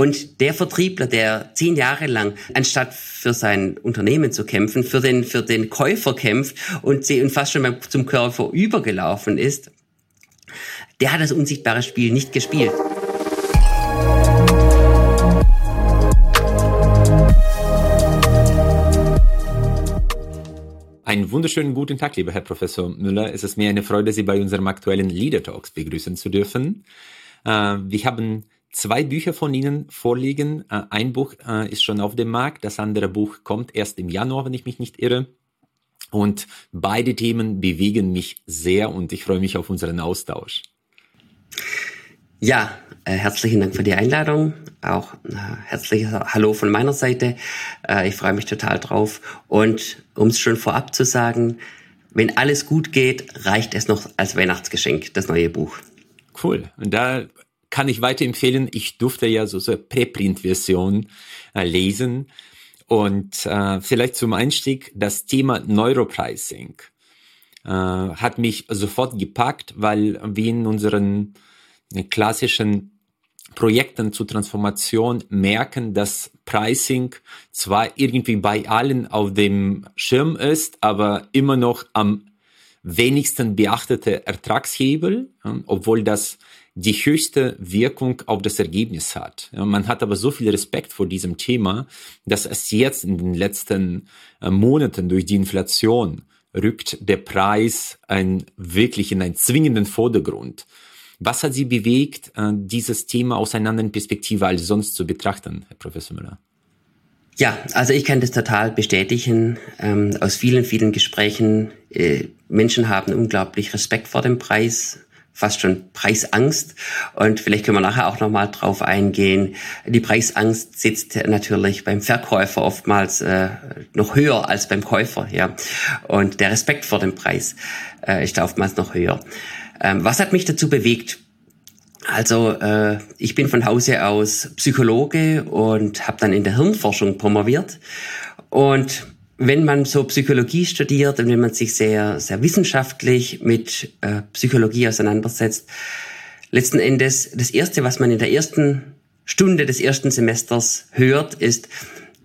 Und der Vertriebler, der zehn Jahre lang, anstatt für sein Unternehmen zu kämpfen, für den, für den Käufer kämpft und, und fast schon zum Käufer übergelaufen ist, der hat das unsichtbare Spiel nicht gespielt. Einen wunderschönen guten Tag, lieber Herr Professor Müller. Es ist mir eine Freude, Sie bei unserem aktuellen Leader Talks begrüßen zu dürfen. Äh, wir haben zwei Bücher von Ihnen vorliegen. Äh, ein Buch äh, ist schon auf dem Markt, das andere Buch kommt erst im Januar, wenn ich mich nicht irre. Und beide Themen bewegen mich sehr und ich freue mich auf unseren Austausch. Ja, äh, herzlichen Dank für die Einladung. Auch äh, herzliches Hallo von meiner Seite. Äh, ich freue mich total drauf. Und um es schon vorab zu sagen, wenn alles gut geht, reicht es noch als Weihnachtsgeschenk, das neue Buch. Cool. Und da kann ich weiterempfehlen. Ich durfte ja so eine Präprint-Version äh, lesen. Und äh, vielleicht zum Einstieg das Thema Neuropricing äh, hat mich sofort gepackt, weil wir in unseren klassischen Projekten zur Transformation merken, dass Pricing zwar irgendwie bei allen auf dem Schirm ist, aber immer noch am wenigsten beachtete Ertragshebel, obwohl das die höchste Wirkung auf das Ergebnis hat. man hat aber so viel Respekt vor diesem Thema, dass es jetzt in den letzten äh, Monaten durch die Inflation rückt der Preis ein, wirklich in einen zwingenden Vordergrund. Was hat Sie bewegt, äh, dieses Thema aus einer anderen Perspektive als sonst zu betrachten, Herr Professor Müller? Ja, also ich kann das total bestätigen. Ähm, aus vielen, vielen Gesprächen, äh, Menschen haben unglaublich Respekt vor dem Preis, fast schon Preisangst. Und vielleicht können wir nachher auch nochmal drauf eingehen. Die Preisangst sitzt natürlich beim Verkäufer oftmals äh, noch höher als beim Käufer, ja. Und der Respekt vor dem Preis äh, ist oftmals noch höher. Ähm, was hat mich dazu bewegt? Also äh, ich bin von Hause aus Psychologe und habe dann in der Hirnforschung promoviert. Und wenn man so Psychologie studiert und wenn man sich sehr, sehr wissenschaftlich mit äh, Psychologie auseinandersetzt, letzten Endes das Erste, was man in der ersten Stunde des ersten Semesters hört, ist,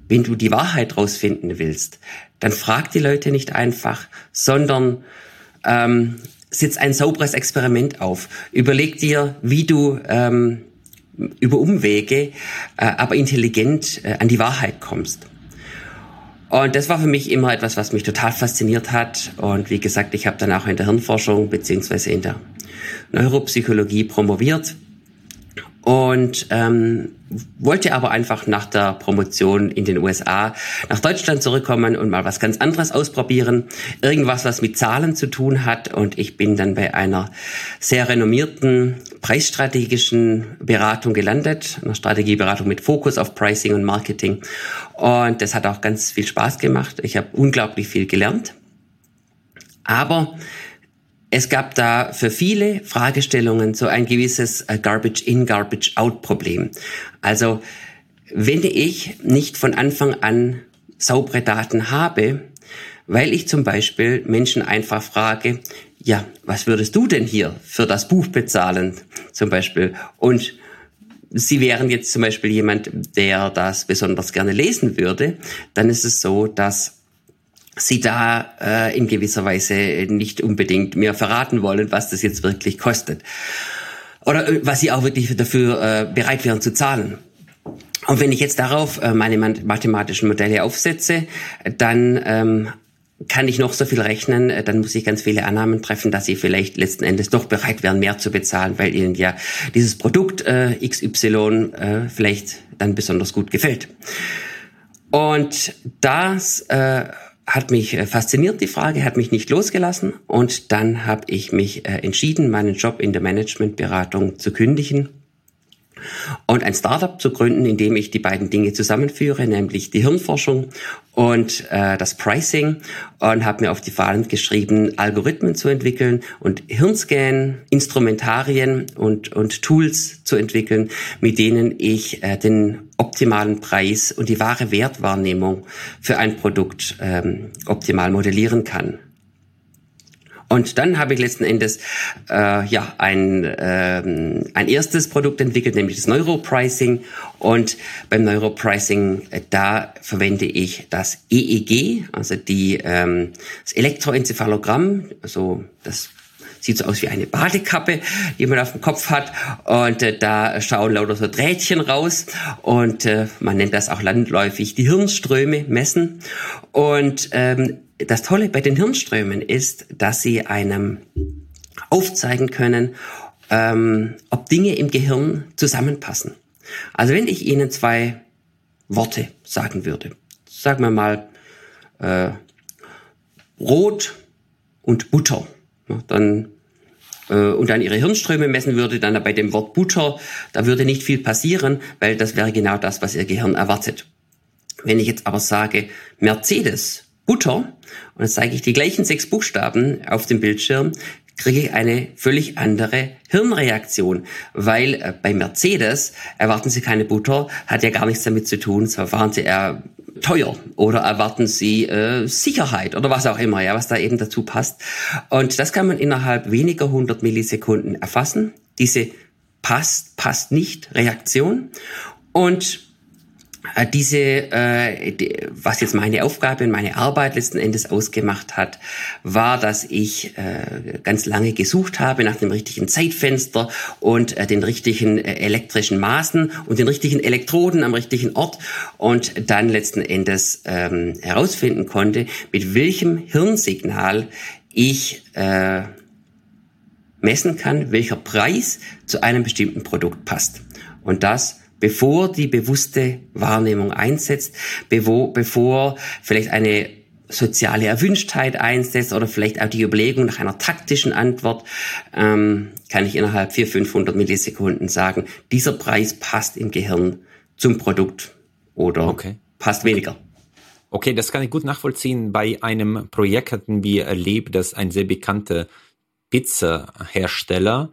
wenn du die Wahrheit rausfinden willst, dann frag die Leute nicht einfach, sondern ähm, setz ein sauberes Experiment auf. Überleg dir, wie du ähm, über Umwege, äh, aber intelligent äh, an die Wahrheit kommst. Und das war für mich immer etwas, was mich total fasziniert hat. Und wie gesagt, ich habe dann auch in der Hirnforschung beziehungsweise in der Neuropsychologie promoviert und ähm, wollte aber einfach nach der Promotion in den USA nach Deutschland zurückkommen und mal was ganz anderes ausprobieren. Irgendwas, was mit Zahlen zu tun hat. Und ich bin dann bei einer sehr renommierten preisstrategischen Beratung gelandet, einer Strategieberatung mit Fokus auf Pricing und Marketing. Und das hat auch ganz viel Spaß gemacht. Ich habe unglaublich viel gelernt. Aber es gab da für viele Fragestellungen so ein gewisses äh, Garbage in, Garbage out Problem. Also wenn ich nicht von Anfang an saubere Daten habe, weil ich zum Beispiel Menschen einfach frage, ja, was würdest du denn hier für das Buch bezahlen, zum Beispiel? Und Sie wären jetzt zum Beispiel jemand, der das besonders gerne lesen würde, dann ist es so, dass sie da äh, in gewisser Weise nicht unbedingt mir verraten wollen, was das jetzt wirklich kostet. Oder äh, was sie auch wirklich dafür äh, bereit wären zu zahlen. Und wenn ich jetzt darauf äh, meine mathematischen Modelle aufsetze, dann ähm, kann ich noch so viel rechnen, äh, dann muss ich ganz viele Annahmen treffen, dass sie vielleicht letzten Endes doch bereit wären, mehr zu bezahlen, weil ihnen ja dieses Produkt äh, XY äh, vielleicht dann besonders gut gefällt. Und das äh, hat mich äh, fasziniert, die Frage, hat mich nicht losgelassen. Und dann habe ich mich äh, entschieden, meinen Job in der Managementberatung zu kündigen und ein Startup zu gründen, in dem ich die beiden Dinge zusammenführe, nämlich die Hirnforschung und äh, das Pricing. Und habe mir auf die Fahnen geschrieben, Algorithmen zu entwickeln und Hirnscan, Instrumentarien und, und Tools zu entwickeln, mit denen ich äh, den optimalen Preis und die wahre Wertwahrnehmung für ein Produkt ähm, optimal modellieren kann. Und dann habe ich letzten Endes äh, ja ein, äh, ein erstes Produkt entwickelt, nämlich das Neuropricing. Und beim Neuropricing, äh, da verwende ich das EEG, also die, ähm, das Elektroenzephalogramm, also das sieht so aus wie eine Badekappe, die man auf dem Kopf hat. Und äh, da schauen lauter so Drähtchen raus. Und äh, man nennt das auch landläufig die Hirnströme messen. Und ähm, das Tolle bei den Hirnströmen ist, dass sie einem aufzeigen können, ähm, ob Dinge im Gehirn zusammenpassen. Also wenn ich Ihnen zwei Worte sagen würde, sagen wir mal äh, Brot und Butter, dann äh, und dann ihre Hirnströme messen würde, dann bei dem Wort Butter, da würde nicht viel passieren, weil das wäre genau das, was ihr Gehirn erwartet. Wenn ich jetzt aber sage Mercedes Butter und dann zeige ich die gleichen sechs Buchstaben auf dem Bildschirm, kriege ich eine völlig andere Hirnreaktion, weil äh, bei Mercedes erwarten Sie keine Butter, hat ja gar nichts damit zu tun, zwar waren Sie eher teuer oder erwarten Sie äh, Sicherheit oder was auch immer, ja, was da eben dazu passt. Und das kann man innerhalb weniger 100 Millisekunden erfassen. Diese passt, passt nicht Reaktion. Und diese, äh, was jetzt meine Aufgabe und meine Arbeit letzten Endes ausgemacht hat, war, dass ich äh, ganz lange gesucht habe nach dem richtigen Zeitfenster und äh, den richtigen äh, elektrischen Maßen und den richtigen Elektroden am richtigen Ort und dann letzten Endes ähm, herausfinden konnte, mit welchem Hirnsignal ich äh, messen kann, welcher Preis zu einem bestimmten Produkt passt. Und das bevor die bewusste Wahrnehmung einsetzt, bevor, vielleicht eine soziale Erwünschtheit einsetzt oder vielleicht auch die Überlegung nach einer taktischen Antwort, ähm, kann ich innerhalb 400, 500 Millisekunden sagen, dieser Preis passt im Gehirn zum Produkt oder okay. passt weniger. Okay, das kann ich gut nachvollziehen. Bei einem Projekt hatten wir erlebt, dass ein sehr bekannter Pizzahersteller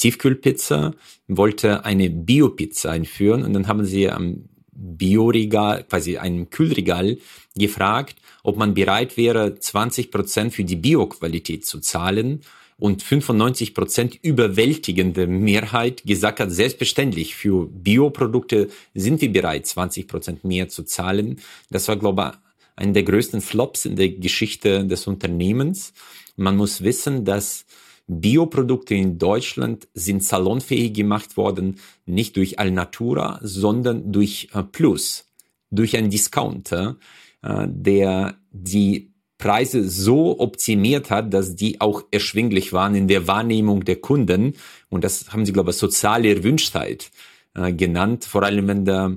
Tiefkühlpizza, wollte eine Biopizza einführen und dann haben sie am Bioregal, quasi einem Kühlregal gefragt, ob man bereit wäre, 20 Prozent für die Bioqualität zu zahlen und 95 Prozent überwältigende Mehrheit gesagt hat, selbstverständlich, für Bioprodukte sind wir bereit, 20 Prozent mehr zu zahlen. Das war, glaube ich, einer der größten Flops in der Geschichte des Unternehmens. Man muss wissen, dass Bioprodukte in Deutschland sind salonfähig gemacht worden, nicht durch Alnatura, sondern durch äh, Plus, durch einen Discounter, äh, der die Preise so optimiert hat, dass die auch erschwinglich waren in der Wahrnehmung der Kunden. Und das haben sie, glaube ich, soziale Erwünschtheit äh, genannt. Vor allem, wenn da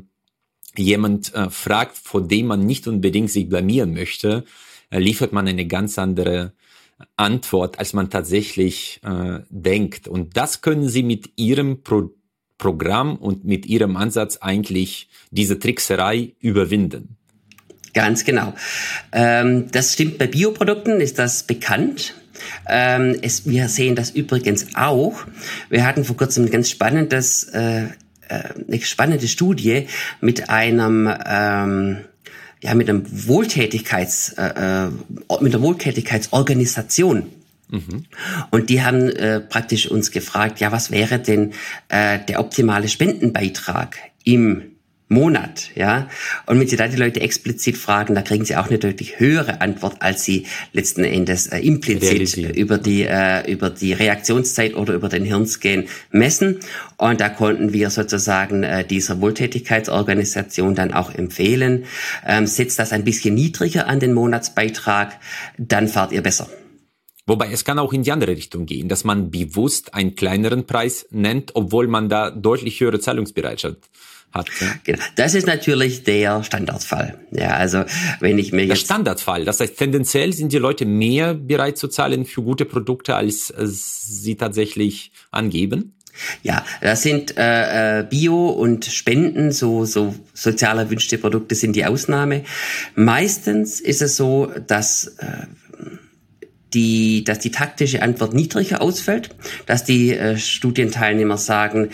jemand fragt, vor dem man nicht unbedingt sich blamieren möchte, liefert man eine ganz andere Antwort, als man tatsächlich äh, denkt. Und das können Sie mit Ihrem Pro Programm und mit Ihrem Ansatz eigentlich diese Trickserei überwinden. Ganz genau. Ähm, das stimmt bei Bioprodukten, ist das bekannt. Ähm, es, wir sehen das übrigens auch. Wir hatten vor kurzem ein ganz spannendes, äh, äh eine spannende Studie mit einem ähm, ja, mit einem Wohltätigkeits, äh, äh, mit einer Wohltätigkeitsorganisation. Mhm. Und die haben äh, praktisch uns gefragt, ja, was wäre denn äh, der optimale Spendenbeitrag im Monat, ja. Und wenn Sie da die Leute explizit fragen, da kriegen Sie auch eine deutlich höhere Antwort, als Sie letzten Endes äh, implizit über die äh, über die Reaktionszeit oder über den Hirnscan messen. Und da konnten wir sozusagen äh, dieser Wohltätigkeitsorganisation dann auch empfehlen, ähm, setzt das ein bisschen niedriger an den Monatsbeitrag, dann fahrt ihr besser. Wobei es kann auch in die andere Richtung gehen, dass man bewusst einen kleineren Preis nennt, obwohl man da deutlich höhere Zahlungsbereitschaft hat. Ja? Genau. Das ist natürlich der Standardfall. Ja, also wenn ich mir jetzt der Standardfall. Das heißt, tendenziell sind die Leute mehr bereit zu zahlen für gute Produkte, als äh, sie tatsächlich angeben. Ja, das sind äh, äh, Bio und Spenden, so so sozial erwünschte Produkte sind die Ausnahme. Meistens ist es so, dass äh, die, dass die taktische Antwort niedriger ausfällt, dass die äh, Studienteilnehmer sagen,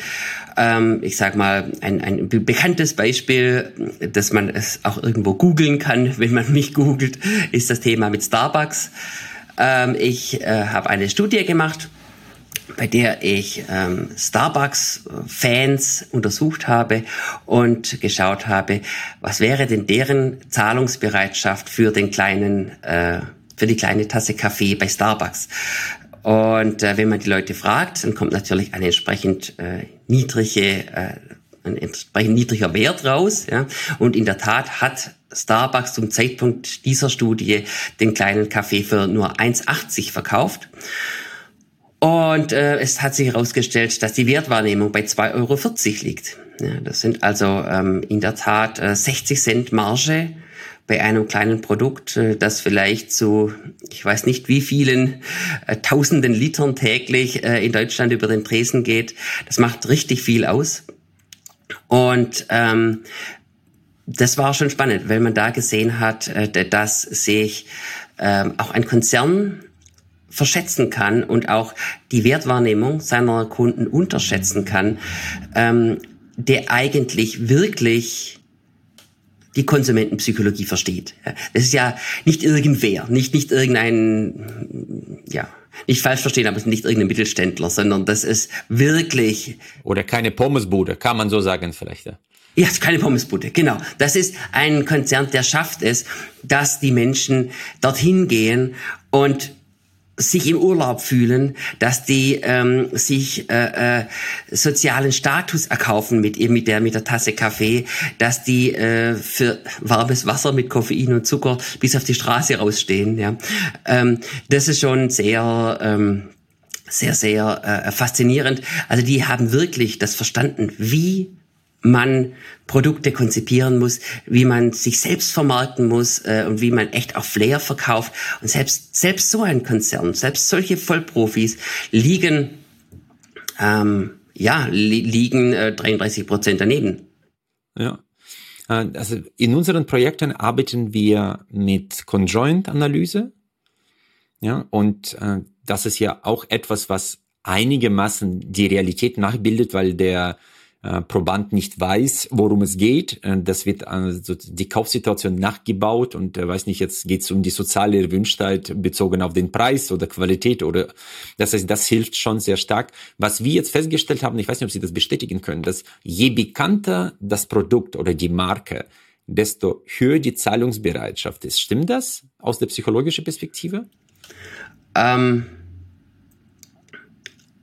ähm, ich sag mal, ein, ein bekanntes Beispiel, dass man es auch irgendwo googeln kann, wenn man mich googelt, ist das Thema mit Starbucks. Ähm, ich äh, habe eine Studie gemacht bei der ich ähm, Starbucks-Fans untersucht habe und geschaut habe, was wäre denn deren Zahlungsbereitschaft für den kleinen, äh, für die kleine Tasse Kaffee bei Starbucks. Und äh, wenn man die Leute fragt, dann kommt natürlich eine entsprechend äh, niedrige, äh, ein entsprechend niedriger Wert raus. Ja? Und in der Tat hat Starbucks zum Zeitpunkt dieser Studie den kleinen Kaffee für nur 1,80 verkauft. Und äh, es hat sich herausgestellt, dass die Wertwahrnehmung bei 2,40 Euro liegt. Ja, das sind also ähm, in der Tat äh, 60 Cent Marge bei einem kleinen Produkt, äh, das vielleicht zu, ich weiß nicht wie vielen äh, tausenden Litern täglich äh, in Deutschland über den Tresen geht. Das macht richtig viel aus. Und ähm, das war schon spannend, weil man da gesehen hat, dass sich ähm, auch ein Konzern verschätzen kann und auch die Wertwahrnehmung seiner Kunden unterschätzen kann, ähm, der eigentlich wirklich die Konsumentenpsychologie versteht. Das ist ja nicht irgendwer, nicht, nicht irgendein, ja, nicht falsch verstehen, aber es ist nicht irgendein Mittelständler, sondern das ist wirklich. Oder keine Pommesbude, kann man so sagen vielleicht. Ja. Ja, keine Pommesbude, genau. Das ist ein Konzern, der schafft es, dass die Menschen dorthin gehen und sich im Urlaub fühlen, dass die ähm, sich äh, äh, sozialen Status erkaufen mit mit der mit der Tasse Kaffee, dass die äh, für warmes Wasser mit Koffein und Zucker bis auf die Straße rausstehen. Ja, ähm, das ist schon sehr ähm, sehr sehr äh, faszinierend. Also die haben wirklich das verstanden, wie man Produkte konzipieren muss, wie man sich selbst vermarkten muss äh, und wie man echt auch Flair verkauft. Und selbst, selbst so ein Konzern, selbst solche Vollprofis liegen, ähm, ja, li liegen äh, 33 Prozent daneben. Ja. Äh, also in unseren Projekten arbeiten wir mit Conjoint-Analyse. Ja, und äh, das ist ja auch etwas, was einigermaßen die Realität nachbildet, weil der Proband nicht weiß, worum es geht. Äh, das wird also die Kaufsituation nachgebaut und weiß nicht, jetzt geht es um die soziale Erwünschtheit bezogen auf den Preis oder Qualität oder das heißt, das hilft schon sehr stark. Was wir jetzt festgestellt haben, ich weiß nicht, ob Sie das bestätigen können, dass je bekannter das Produkt oder die Marke, desto höher die Zahlungsbereitschaft ist. Stimmt das aus der psychologischen Perspektive? Ähm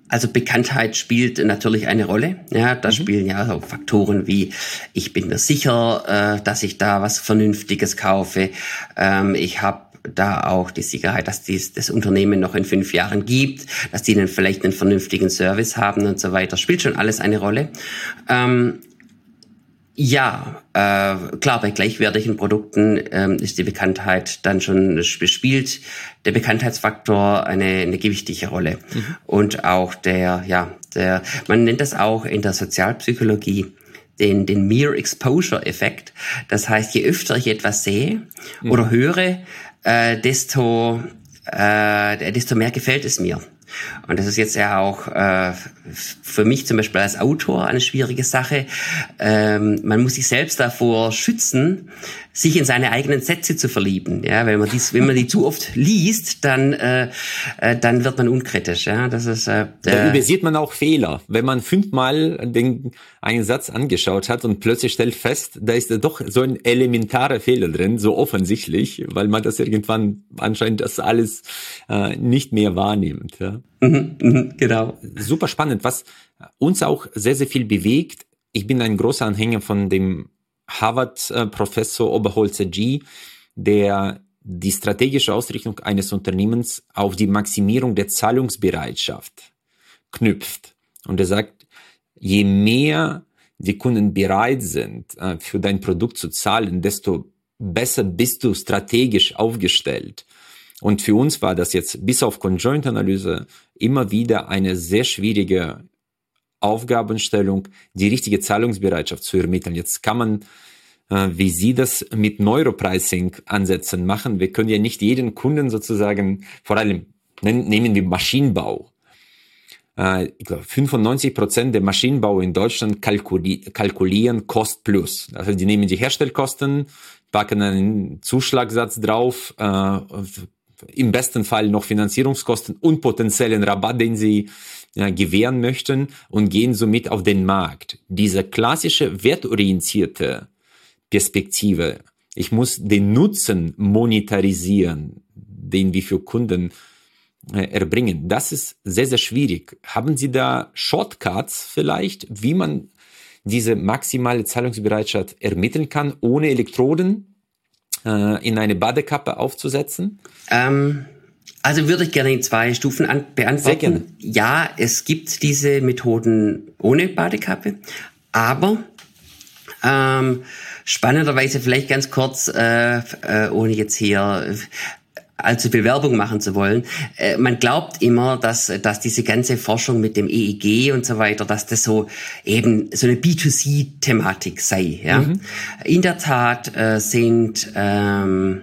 also Bekanntheit spielt natürlich eine Rolle. Ja, da mhm. spielen ja so Faktoren wie ich bin mir sicher, äh, dass ich da was Vernünftiges kaufe. Ähm, ich habe da auch die Sicherheit, dass dies das Unternehmen noch in fünf Jahren gibt, dass die dann vielleicht einen vernünftigen Service haben und so weiter. Spielt schon alles eine Rolle. Ähm, ja, äh, klar, bei gleichwertigen Produkten ähm, ist die Bekanntheit dann schon spielt der Bekanntheitsfaktor eine, eine gewichtige Rolle. Mhm. Und auch der, ja, der, man nennt das auch in der Sozialpsychologie den, den Mere Exposure Effekt. Das heißt, je öfter ich etwas sehe mhm. oder höre, äh, desto, äh, desto mehr gefällt es mir. Und das ist jetzt ja auch äh, für mich zum Beispiel als Autor eine schwierige Sache. Ähm, man muss sich selbst davor schützen, sich in seine eigenen Sätze zu verlieben. Ja, wenn man dies, wenn man die zu oft liest, dann äh, äh, dann wird man unkritisch. Ja, das ist. Äh, da übersieht man auch Fehler, wenn man fünfmal den einen Satz angeschaut hat und plötzlich stellt fest, da ist doch so ein elementarer Fehler drin, so offensichtlich, weil man das irgendwann anscheinend das alles äh, nicht mehr wahrnimmt. Ja. Mhm, mhm, genau. Super spannend, was uns auch sehr sehr viel bewegt. Ich bin ein großer Anhänger von dem Harvard-Professor Oberholzer G, der die strategische Ausrichtung eines Unternehmens auf die Maximierung der Zahlungsbereitschaft knüpft. Und er sagt, je mehr die Kunden bereit sind, äh, für dein Produkt zu zahlen, desto besser bist du strategisch aufgestellt. Und für uns war das jetzt bis auf Conjoint-Analyse immer wieder eine sehr schwierige Aufgabenstellung, die richtige Zahlungsbereitschaft zu ermitteln. Jetzt kann man, äh, wie Sie das mit Neuropricing-Ansätzen machen. Wir können ja nicht jeden Kunden sozusagen, vor allem nehmen wir Maschinenbau. Äh, ich glaube, 95 Prozent der Maschinenbau in Deutschland kalkuli kalkulieren Cost plus. Also die nehmen die Herstellkosten, packen einen Zuschlagsatz drauf, äh, im besten Fall noch Finanzierungskosten und potenziellen Rabatt, den sie ja, gewähren möchten und gehen somit auf den Markt. Diese klassische wertorientierte Perspektive, ich muss den Nutzen monetarisieren, den wir für Kunden äh, erbringen. Das ist sehr, sehr schwierig. Haben Sie da Shortcuts vielleicht, wie man diese maximale Zahlungsbereitschaft ermitteln kann, ohne Elektroden äh, in eine Badekappe aufzusetzen? Ähm, also würde ich gerne in zwei Stufen an beantworten. Sehr gerne. Ja, es gibt diese Methoden ohne Badekappe, aber ähm, spannenderweise vielleicht ganz kurz, äh, äh, ohne jetzt hier allzu viel Werbung machen zu wollen. Äh, man glaubt immer, dass, dass diese ganze Forschung mit dem EEG und so weiter, dass das so eben so eine B2C-Thematik sei. Ja? Mhm. In der Tat äh, sind ähm,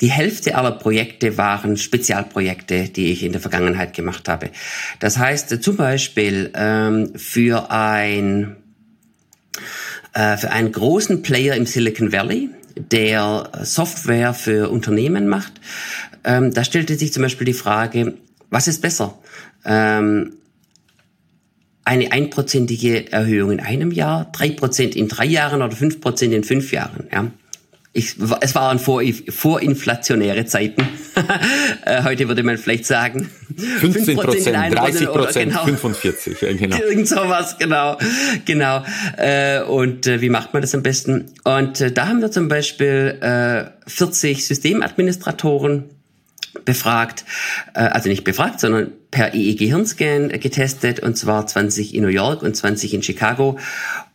die Hälfte aller Projekte waren Spezialprojekte, die ich in der Vergangenheit gemacht habe. Das heißt zum Beispiel ähm, für ein äh, für einen großen Player im Silicon Valley, der Software für Unternehmen macht. Ähm, da stellte sich zum Beispiel die Frage, was ist besser? Ähm, eine einprozentige Erhöhung in einem Jahr, drei Prozent in drei Jahren oder fünf Prozent in fünf Jahren. Ja? Ich, es waren vor, vorinflationäre Zeiten. Äh, heute würde man vielleicht sagen 15 Prozent, 30 Prozent, genau. 45, genau. Irgend sowas, genau, genau. Äh, und äh, wie macht man das am besten? Und da haben wir zum Beispiel 40 Systemadministratoren befragt, also nicht befragt, sondern per EEG-Hirnscan getestet, und zwar 20 in New York und 20 in Chicago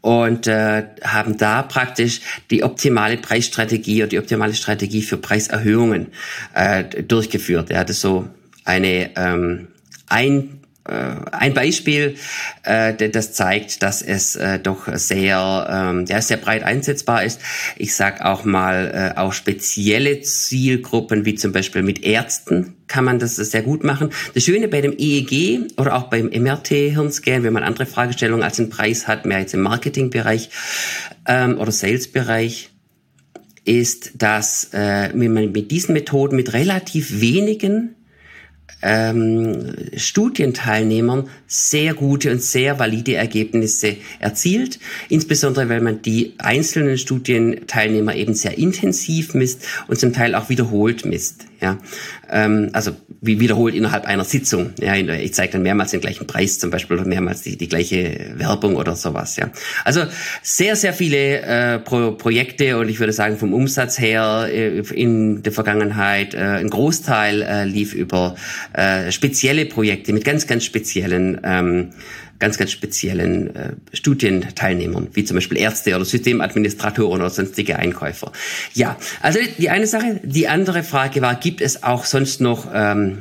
und äh, haben da praktisch die optimale Preisstrategie oder die optimale Strategie für Preiserhöhungen äh, durchgeführt. Er hatte so eine ähm, ein äh, ein Beispiel, äh, das zeigt, dass es äh, doch sehr, ähm, ja, sehr breit einsetzbar ist. Ich sag auch mal, auch spezielle Zielgruppen, wie zum Beispiel mit Ärzten, kann man das sehr gut machen. Das Schöne bei dem EEG oder auch beim MRT-Hirnscan, wenn man andere Fragestellungen als den Preis hat, mehr jetzt im Marketingbereich ähm, oder Sales-Bereich, ist, dass äh, man mit diesen Methoden mit relativ wenigen ähm, Studienteilnehmern sehr gute und sehr valide Ergebnisse erzielt, insbesondere weil man die einzelnen Studienteilnehmer eben sehr intensiv misst und zum Teil auch wiederholt misst. Ja, ähm, also wie wiederholt innerhalb einer Sitzung. Ja, ich zeige dann mehrmals den gleichen Preis zum Beispiel oder mehrmals die, die gleiche Werbung oder sowas. Ja, also sehr sehr viele äh, Pro Projekte und ich würde sagen vom Umsatz her äh, in der Vergangenheit äh, ein Großteil äh, lief über äh, spezielle Projekte mit ganz ganz speziellen ähm, ganz, ganz speziellen äh, Studienteilnehmern, wie zum Beispiel Ärzte oder Systemadministratoren oder sonstige Einkäufer. Ja, also die eine Sache. Die andere Frage war, gibt es auch sonst noch ähm,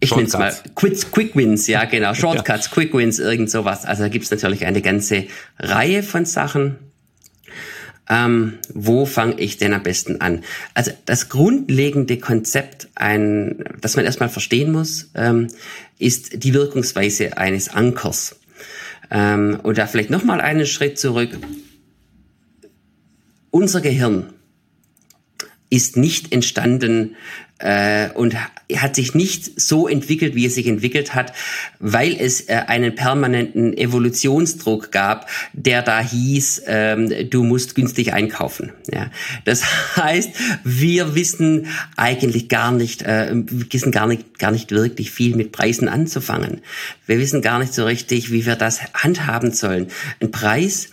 ich nenne es mal Quick, Quick Wins, ja genau, Shortcuts, ja. Quick Wins, irgend sowas. Also da gibt es natürlich eine ganze Reihe von Sachen. Ähm, wo fange ich denn am besten an? Also das grundlegende Konzept, ein, das man erstmal verstehen muss, ähm, ist die Wirkungsweise eines Ankers. Ähm, und da vielleicht nochmal einen Schritt zurück. Unser Gehirn ist nicht entstanden äh, und hat sich nicht so entwickelt, wie es sich entwickelt hat, weil es äh, einen permanenten Evolutionsdruck gab, der da hieß, ähm, du musst günstig einkaufen. Ja. Das heißt, wir wissen eigentlich gar nicht, äh, wir wissen gar nicht, gar nicht wirklich viel mit Preisen anzufangen. Wir wissen gar nicht so richtig, wie wir das handhaben sollen. Ein Preis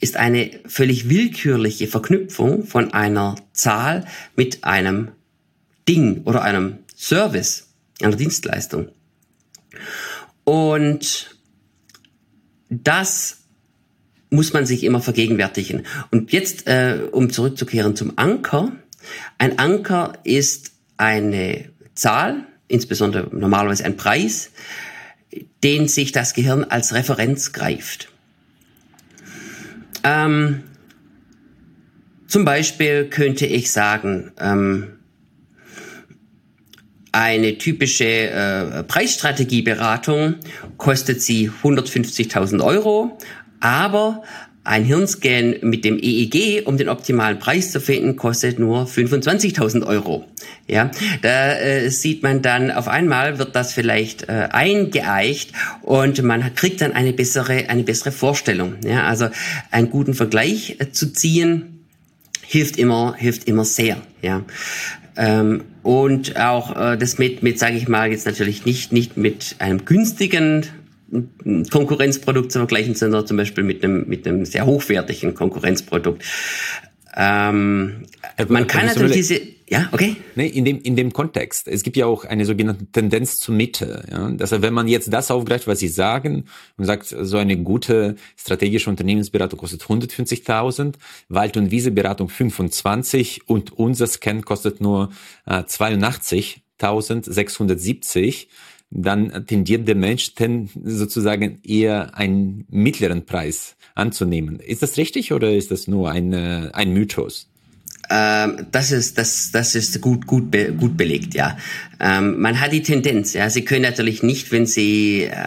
ist eine völlig willkürliche Verknüpfung von einer Zahl mit einem Ding oder einem Service, einer Dienstleistung. Und das muss man sich immer vergegenwärtigen. Und jetzt, äh, um zurückzukehren zum Anker. Ein Anker ist eine Zahl, insbesondere normalerweise ein Preis, den sich das Gehirn als Referenz greift. Ähm, zum Beispiel könnte ich sagen, ähm, eine typische äh, Preisstrategieberatung kostet sie 150.000 Euro, aber ein Hirnscan mit dem EEG, um den optimalen Preis zu finden, kostet nur 25.000 Euro. Ja, da äh, sieht man dann auf einmal wird das vielleicht äh, eingeeicht und man kriegt dann eine bessere eine bessere Vorstellung. Ja, also einen guten Vergleich äh, zu ziehen hilft immer hilft immer sehr. Ja. Ähm, und auch äh, das mit, mit sage ich mal, jetzt natürlich nicht, nicht mit einem günstigen Konkurrenzprodukt zu vergleichen, sondern zum Beispiel mit einem, mit einem sehr hochwertigen Konkurrenzprodukt. Ähm, man kann natürlich diese, ja, okay. Nee, in dem, in dem Kontext. Es gibt ja auch eine sogenannte Tendenz zur Mitte. Ja? Das heißt, wenn man jetzt das aufgreift, was Sie sagen und sagt, so eine gute strategische Unternehmensberatung kostet 150.000, Wald- und Wieseberatung 25 und unser Scan kostet nur äh, 82.670 dann tendiert der Mensch ten, sozusagen eher einen mittleren Preis anzunehmen. Ist das richtig oder ist das nur ein, ein Mythos? Ähm, das ist das das ist gut gut gut belegt ja. Ähm, man hat die Tendenz ja. Sie können natürlich nicht wenn Sie äh,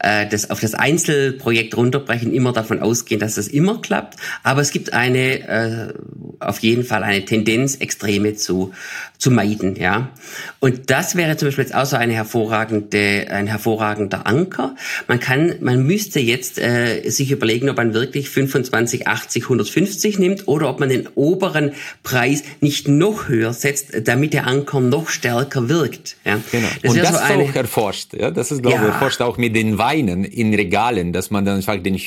äh, das auf das Einzelprojekt runterbrechen immer davon ausgehen dass das immer klappt. Aber es gibt eine äh, auf jeden Fall eine Tendenz Extreme zu zu meiden ja. Und das wäre zum Beispiel jetzt auch so eine hervorragende ein hervorragender Anker. Man kann man müsste jetzt äh, sich überlegen ob man wirklich 25 80 150 nimmt oder ob man den oberen höheren Preis nicht noch höher setzt, damit der Anker noch stärker wirkt. Ja. Genau. Das Und das so ist auch erforscht. Ja? Das ist, glaube ich, ja. erforscht auch mit den Weinen in Regalen, dass man dann einfach den,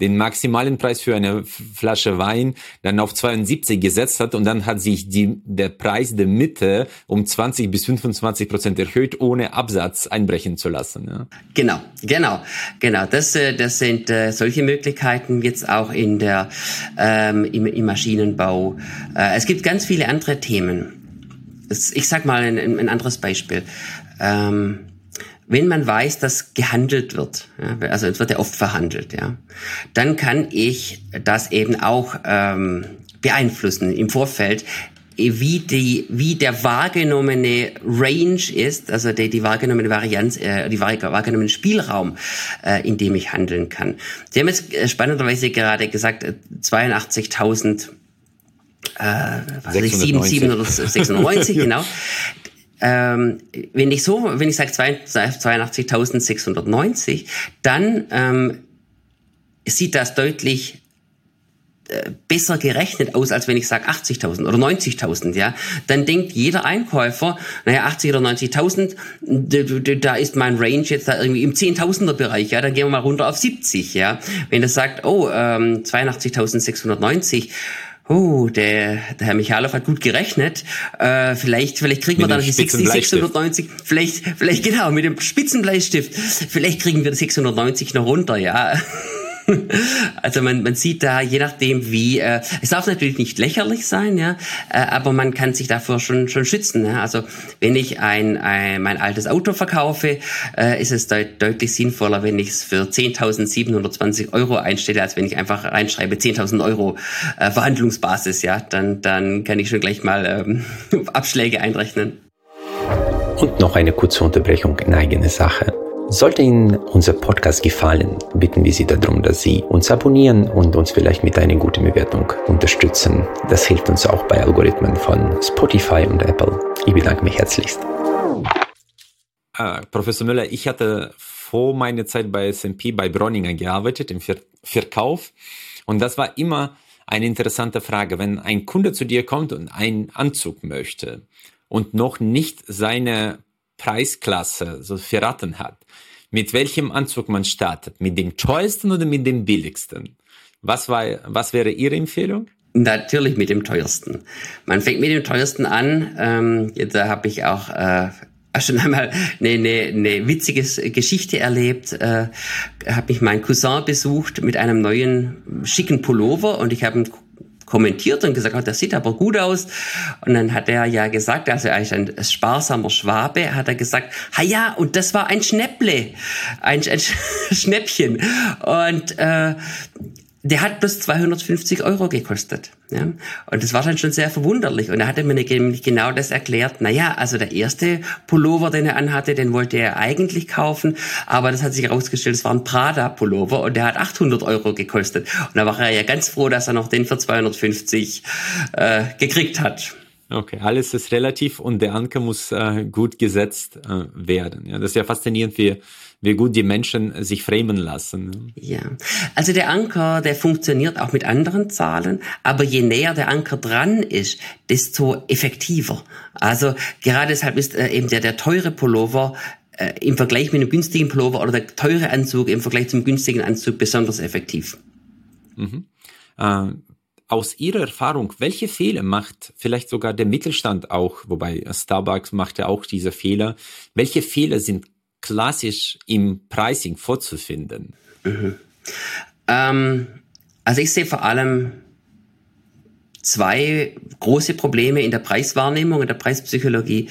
den maximalen Preis für eine Flasche Wein dann auf 72 gesetzt hat und dann hat sich die, der Preis der Mitte um 20 bis 25 Prozent erhöht, ohne Absatz einbrechen zu lassen. Ja? Genau, genau, genau. Das, äh, das sind äh, solche Möglichkeiten jetzt auch in der, ähm, im, im Maschinenbau äh, es gibt ganz viele andere Themen. Ich sag mal ein, ein anderes Beispiel. Ähm, wenn man weiß, dass gehandelt wird, ja, also es wird ja oft verhandelt, ja, dann kann ich das eben auch ähm, beeinflussen im Vorfeld, wie die wie der wahrgenommene Range ist, also die, die wahrgenommene Varianz, äh, die wahrgenommene Spielraum, äh, in dem ich handeln kann. Sie haben jetzt äh, spannenderweise gerade gesagt, 82.000 äh, was 690. 7, oder 96, genau. Ähm, wenn ich so, wenn ich sage 82.690, dann ähm, sieht das deutlich äh, besser gerechnet aus, als wenn ich sage 80.000 oder 90.000, ja, dann denkt jeder Einkäufer, naja, 80 oder 90.000, da ist mein Range jetzt da irgendwie im 10.000er Bereich, ja, dann gehen wir mal runter auf 70, ja. Wenn das sagt, oh, ähm, 82.690, oh, der, der Herr Michalow hat gut gerechnet, äh, vielleicht, vielleicht kriegen wir dann die 60, 690, vielleicht, vielleicht genau, mit dem Spitzenbleistift, vielleicht kriegen wir die 690 noch runter, ja. also man, man sieht da, je nachdem wie, äh, es darf natürlich nicht lächerlich sein, ja, äh, aber man kann sich davor schon schon schützen. Ja? Also wenn ich ein, ein mein altes Auto verkaufe, äh, ist es deut deutlich sinnvoller, wenn ich es für 10.720 Euro einstelle, als wenn ich einfach reinschreibe 10.000 Euro äh, Verhandlungsbasis. Ja, dann dann kann ich schon gleich mal ähm, Abschläge einrechnen. Und noch eine kurze Unterbrechung in eigene Sache. Sollte Ihnen unser Podcast gefallen, bitten wir Sie darum, dass Sie uns abonnieren und uns vielleicht mit einer guten Bewertung unterstützen. Das hilft uns auch bei Algorithmen von Spotify und Apple. Ich bedanke mich herzlichst. Ah, Professor Müller, ich hatte vor meiner Zeit bei S&P bei Bronninger gearbeitet im Verkauf und das war immer eine interessante Frage. Wenn ein Kunde zu dir kommt und einen Anzug möchte und noch nicht seine Preisklasse so verraten hat, mit welchem Anzug man startet, mit dem teuersten oder mit dem billigsten? Was, war, was wäre Ihre Empfehlung? Natürlich mit dem teuersten. Man fängt mit dem teuersten an. Ähm, da habe ich auch äh, schon einmal eine, eine, eine witzige Geschichte erlebt. Äh, habe mich mein Cousin besucht mit einem neuen schicken Pullover und ich habe kommentiert und gesagt, oh, das sieht aber gut aus. Und dann hat er ja gesagt, also ist ein sparsamer Schwabe, hat er gesagt, ha ja, und das war ein Schnäpple, ein, ein Schnäppchen. Und äh, der hat bloß 250 Euro gekostet. Ja? Und das war dann schon sehr verwunderlich. Und er hatte mir nämlich genau das erklärt. Naja, also der erste Pullover, den er anhatte, den wollte er eigentlich kaufen. Aber das hat sich herausgestellt, es war ein Prada-Pullover und der hat 800 Euro gekostet. Und da war er ja ganz froh, dass er noch den für 250 äh, gekriegt hat. Okay, alles ist relativ und der Anker muss äh, gut gesetzt äh, werden. Ja, das ist ja faszinierend, wie wie gut die Menschen sich framen lassen. Ja, also der Anker, der funktioniert auch mit anderen Zahlen, aber je näher der Anker dran ist, desto effektiver. Also gerade deshalb ist äh, eben der, der teure Pullover äh, im Vergleich mit einem günstigen Pullover oder der teure Anzug im Vergleich zum günstigen Anzug besonders effektiv. Mhm. Aus Ihrer Erfahrung, welche Fehler macht vielleicht sogar der Mittelstand auch, wobei Starbucks macht ja auch diese Fehler, welche Fehler sind klassisch im Pricing vorzufinden? Mhm. Ähm, also ich sehe vor allem zwei große Probleme in der Preiswahrnehmung, in der Preispsychologie.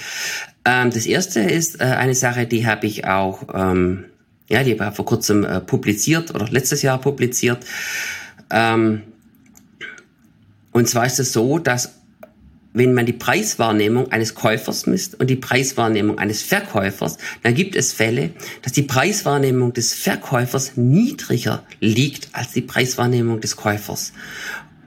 Ähm, das erste ist äh, eine Sache, die habe ich auch, ähm, ja, die war vor kurzem äh, publiziert oder letztes Jahr publiziert. Ähm, und zwar ist es so, dass wenn man die Preiswahrnehmung eines Käufers misst und die Preiswahrnehmung eines Verkäufers, dann gibt es Fälle, dass die Preiswahrnehmung des Verkäufers niedriger liegt als die Preiswahrnehmung des Käufers.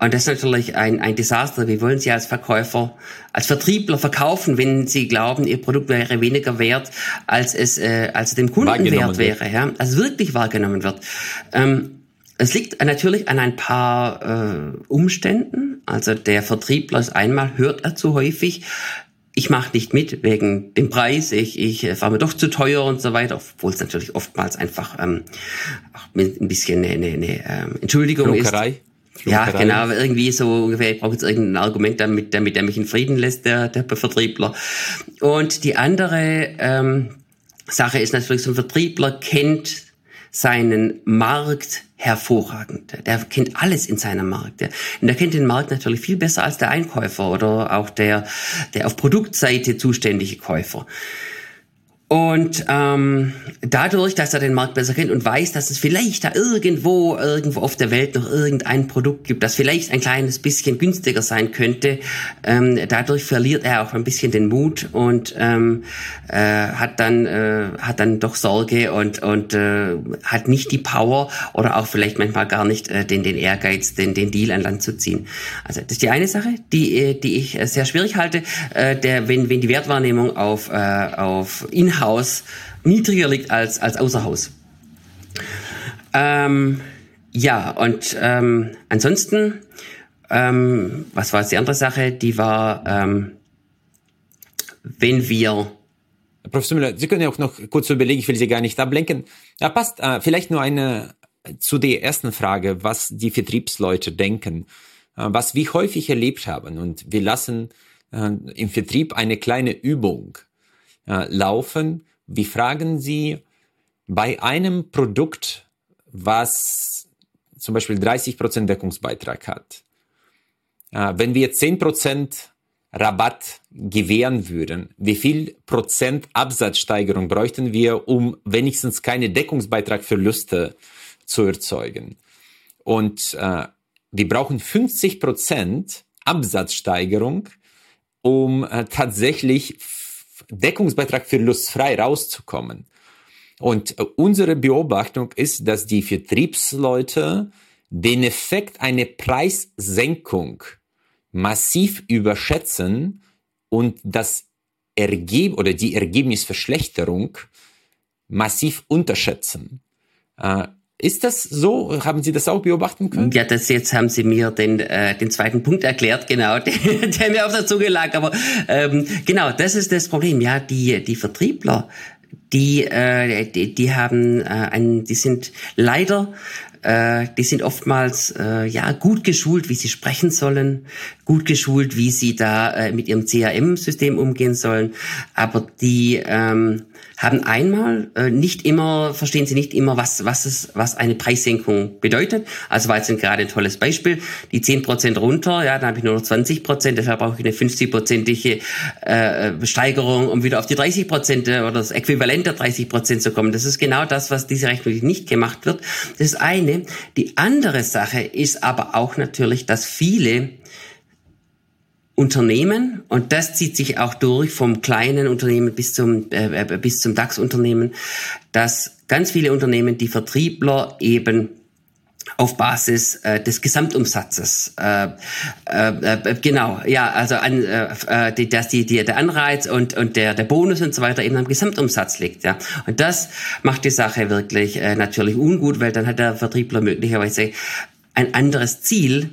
Und das ist natürlich ein, ein Desaster. Wie wollen Sie als Verkäufer, als Vertriebler verkaufen, wenn Sie glauben, Ihr Produkt wäre weniger wert, als es, äh, als dem Kunden wert wäre, ja? Also wirklich wahrgenommen wird. Ähm, es liegt natürlich an ein paar äh, Umständen. Also der Vertriebler ist einmal, hört er zu häufig, ich mache nicht mit wegen dem Preis, ich, ich fahre mir doch zu teuer und so weiter, obwohl es natürlich oftmals einfach ähm, ein bisschen eine, eine ähm, Entschuldigung Flunkerei. ist. Ja, genau, irgendwie so ungefähr, ich brauche jetzt irgendein Argument, damit, damit er mich in Frieden lässt, der, der Vertriebler. Und die andere ähm, Sache ist natürlich, so ein Vertriebler kennt seinen Markt hervorragend. Der kennt alles in seinem Markt. Und der kennt den Markt natürlich viel besser als der Einkäufer oder auch der, der auf Produktseite zuständige Käufer. Und ähm, dadurch, dass er den Markt besser kennt und weiß, dass es vielleicht da irgendwo, irgendwo auf der Welt noch irgendein Produkt gibt, das vielleicht ein kleines bisschen günstiger sein könnte, ähm, dadurch verliert er auch ein bisschen den Mut und ähm, äh, hat dann äh, hat dann doch Sorge und und äh, hat nicht die Power oder auch vielleicht manchmal gar nicht äh, den den Ehrgeiz, den den Deal an Land zu ziehen. Also das ist die eine Sache, die äh, die ich sehr schwierig halte, äh, der wenn wenn die Wertwahrnehmung auf äh, auf Inhalt Haus niedriger liegt als, als außer Haus. Ähm, ja, und ähm, ansonsten, ähm, was war jetzt die andere Sache? Die war, ähm, wenn wir Professor Müller, Sie können ja auch noch kurz überlegen, ich will Sie gar nicht ablenken. Ja, passt. Äh, vielleicht nur eine zu der ersten Frage, was die Vertriebsleute denken, äh, was wir häufig erlebt haben. Und wir lassen äh, im Vertrieb eine kleine Übung äh, laufen. Wir fragen Sie bei einem Produkt, was zum Beispiel 30% Deckungsbeitrag hat. Äh, wenn wir 10% Rabatt gewähren würden, wie viel Prozent Absatzsteigerung bräuchten wir, um wenigstens keine Deckungsbeitragverluste zu erzeugen? Und äh, wir brauchen 50 Prozent Absatzsteigerung, um äh, tatsächlich Deckungsbeitrag verlustfrei rauszukommen. Und äh, unsere Beobachtung ist, dass die Vertriebsleute den Effekt einer Preissenkung massiv überschätzen und das Ergeb oder die Ergebnisverschlechterung massiv unterschätzen. Ist das so? Haben Sie das auch beobachten können? Ja, das jetzt haben Sie mir den, äh, den zweiten Punkt erklärt, genau, der, mir auf der Zunge lag. Aber ähm, genau, das ist das Problem. Ja, die, die Vertriebler, die, äh, die, die haben äh, einen, die sind leider äh, die sind oftmals äh, ja gut geschult, wie sie sprechen sollen, gut geschult, wie sie da äh, mit ihrem CRM-System umgehen sollen, aber die ähm, haben einmal äh, nicht immer, verstehen sie nicht immer, was, was, es, was eine Preissenkung bedeutet. Also war jetzt gerade ein tolles Beispiel. Die 10% runter, ja, dann habe ich nur noch 20%, deshalb brauche ich eine 50-prozentige äh, Steigerung, um wieder auf die 30% oder das Äquivalent der 30% zu kommen. Das ist genau das, was diese Rechnung nicht gemacht wird. Das ist eine. Die andere Sache ist aber auch natürlich, dass viele Unternehmen und das zieht sich auch durch vom kleinen Unternehmen bis zum äh, äh bis zum DAX-Unternehmen, dass ganz viele Unternehmen die Vertriebler eben auf Basis äh, des Gesamtumsatzes. Äh, äh, äh, genau, ja, also an, äh, die, dass die, die, der Anreiz und, und der, der Bonus und so weiter eben am Gesamtumsatz liegt. Ja. Und das macht die Sache wirklich natürlich ungut, weil dann hat der Vertriebler möglicherweise ein anderes Ziel,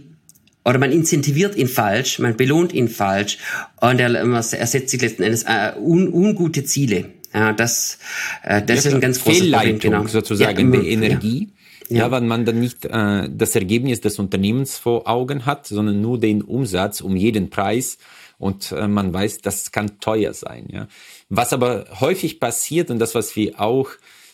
oder man incentiviert ihn falsch, man belohnt ihn falsch und er, er setzt sich letzten Endes äh, un, ungute Ziele. Ja, das, äh, das ja, ist ein ganz großes Problem. Genau. sozusagen ja, der Energie. Ja. ja, weil man dann nicht äh, das Ergebnis des Unternehmens vor Augen hat, sondern nur den Umsatz um jeden Preis und äh, man weiß, das kann teuer sein. Ja. Was aber häufig passiert und das, was wir auch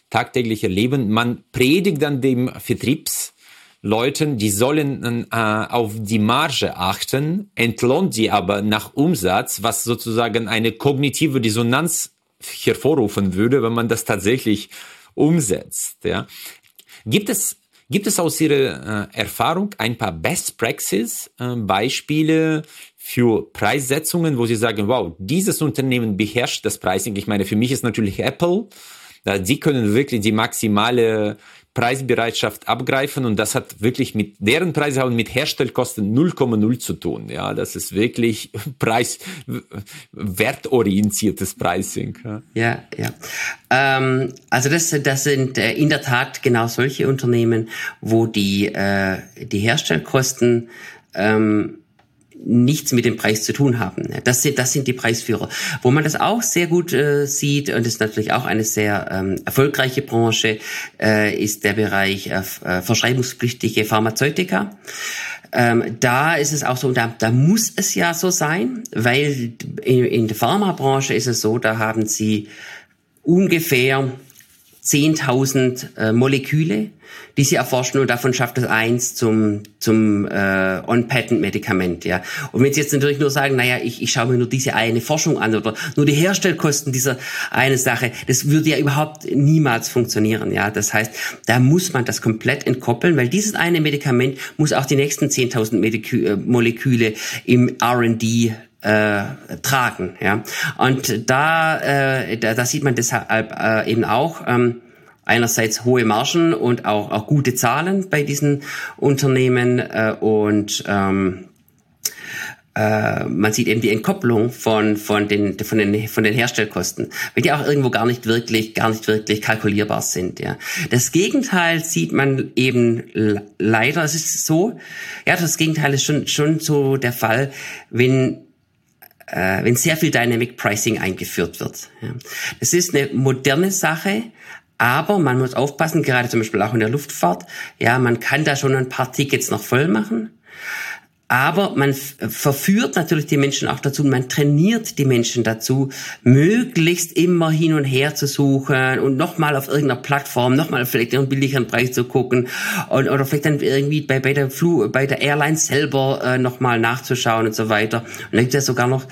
tagtäglich erleben, man predigt dann dem Vertriebs Leuten, die sollen äh, auf die Marge achten, entlohnt sie aber nach Umsatz, was sozusagen eine kognitive Dissonanz hervorrufen würde, wenn man das tatsächlich umsetzt. Ja. Gibt es Gibt es aus Ihrer äh, Erfahrung ein paar Best Practices äh, Beispiele für Preissetzungen, wo Sie sagen, wow, dieses Unternehmen beherrscht das Pricing? Ich meine, für mich ist natürlich Apple. Äh, die können wirklich die maximale Preisbereitschaft abgreifen und das hat wirklich mit deren Preise haben mit Herstellkosten 0,0 zu tun. Ja, das ist wirklich Preis wertorientiertes Pricing. Ja, ja. ja. Ähm, also das, das sind äh, in der Tat genau solche Unternehmen, wo die äh, die Herstellkosten ähm, nichts mit dem Preis zu tun haben. Das sind, das sind die Preisführer. Wo man das auch sehr gut äh, sieht, und das ist natürlich auch eine sehr ähm, erfolgreiche Branche, äh, ist der Bereich äh, äh verschreibungspflichtige Pharmazeutika. Ähm, da ist es auch so, da, da muss es ja so sein, weil in, in der Pharmabranche ist es so, da haben sie ungefähr 10.000 äh, Moleküle, die sie erforschen und davon schafft es eins zum, zum äh, On-Patent-Medikament. Ja. Und wenn Sie jetzt natürlich nur sagen, naja, ich, ich schaue mir nur diese eine Forschung an oder nur die Herstellkosten dieser eine Sache, das würde ja überhaupt niemals funktionieren. Ja. Das heißt, da muss man das komplett entkoppeln, weil dieses eine Medikament muss auch die nächsten 10.000 äh, Moleküle im R&D äh, tragen. Ja? Und da, äh, da, da sieht man deshalb äh, eben auch ähm, einerseits hohe Margen und auch, auch gute Zahlen bei diesen Unternehmen äh, und ähm, äh, man sieht eben die Entkopplung von, von, den, von, den, von den Herstellkosten, weil die auch irgendwo gar nicht wirklich, gar nicht wirklich kalkulierbar sind. Ja. Das Gegenteil sieht man eben leider. Es ist so, ja, das Gegenteil ist schon, schon so der Fall, wenn äh, wenn sehr viel Dynamic Pricing eingeführt wird. Ja. Das ist eine moderne Sache, aber man muss aufpassen, gerade zum Beispiel auch in der Luftfahrt. Ja, man kann da schon ein paar Tickets noch voll machen. Aber man verführt natürlich die Menschen auch dazu, man trainiert die Menschen dazu, möglichst immer hin und her zu suchen und nochmal auf irgendeiner Plattform, nochmal vielleicht einen billigeren Preis zu gucken und, oder vielleicht dann irgendwie bei, bei der Flu, bei der Airline selber äh, nochmal nachzuschauen und so weiter. Und dann gibt es ja sogar noch,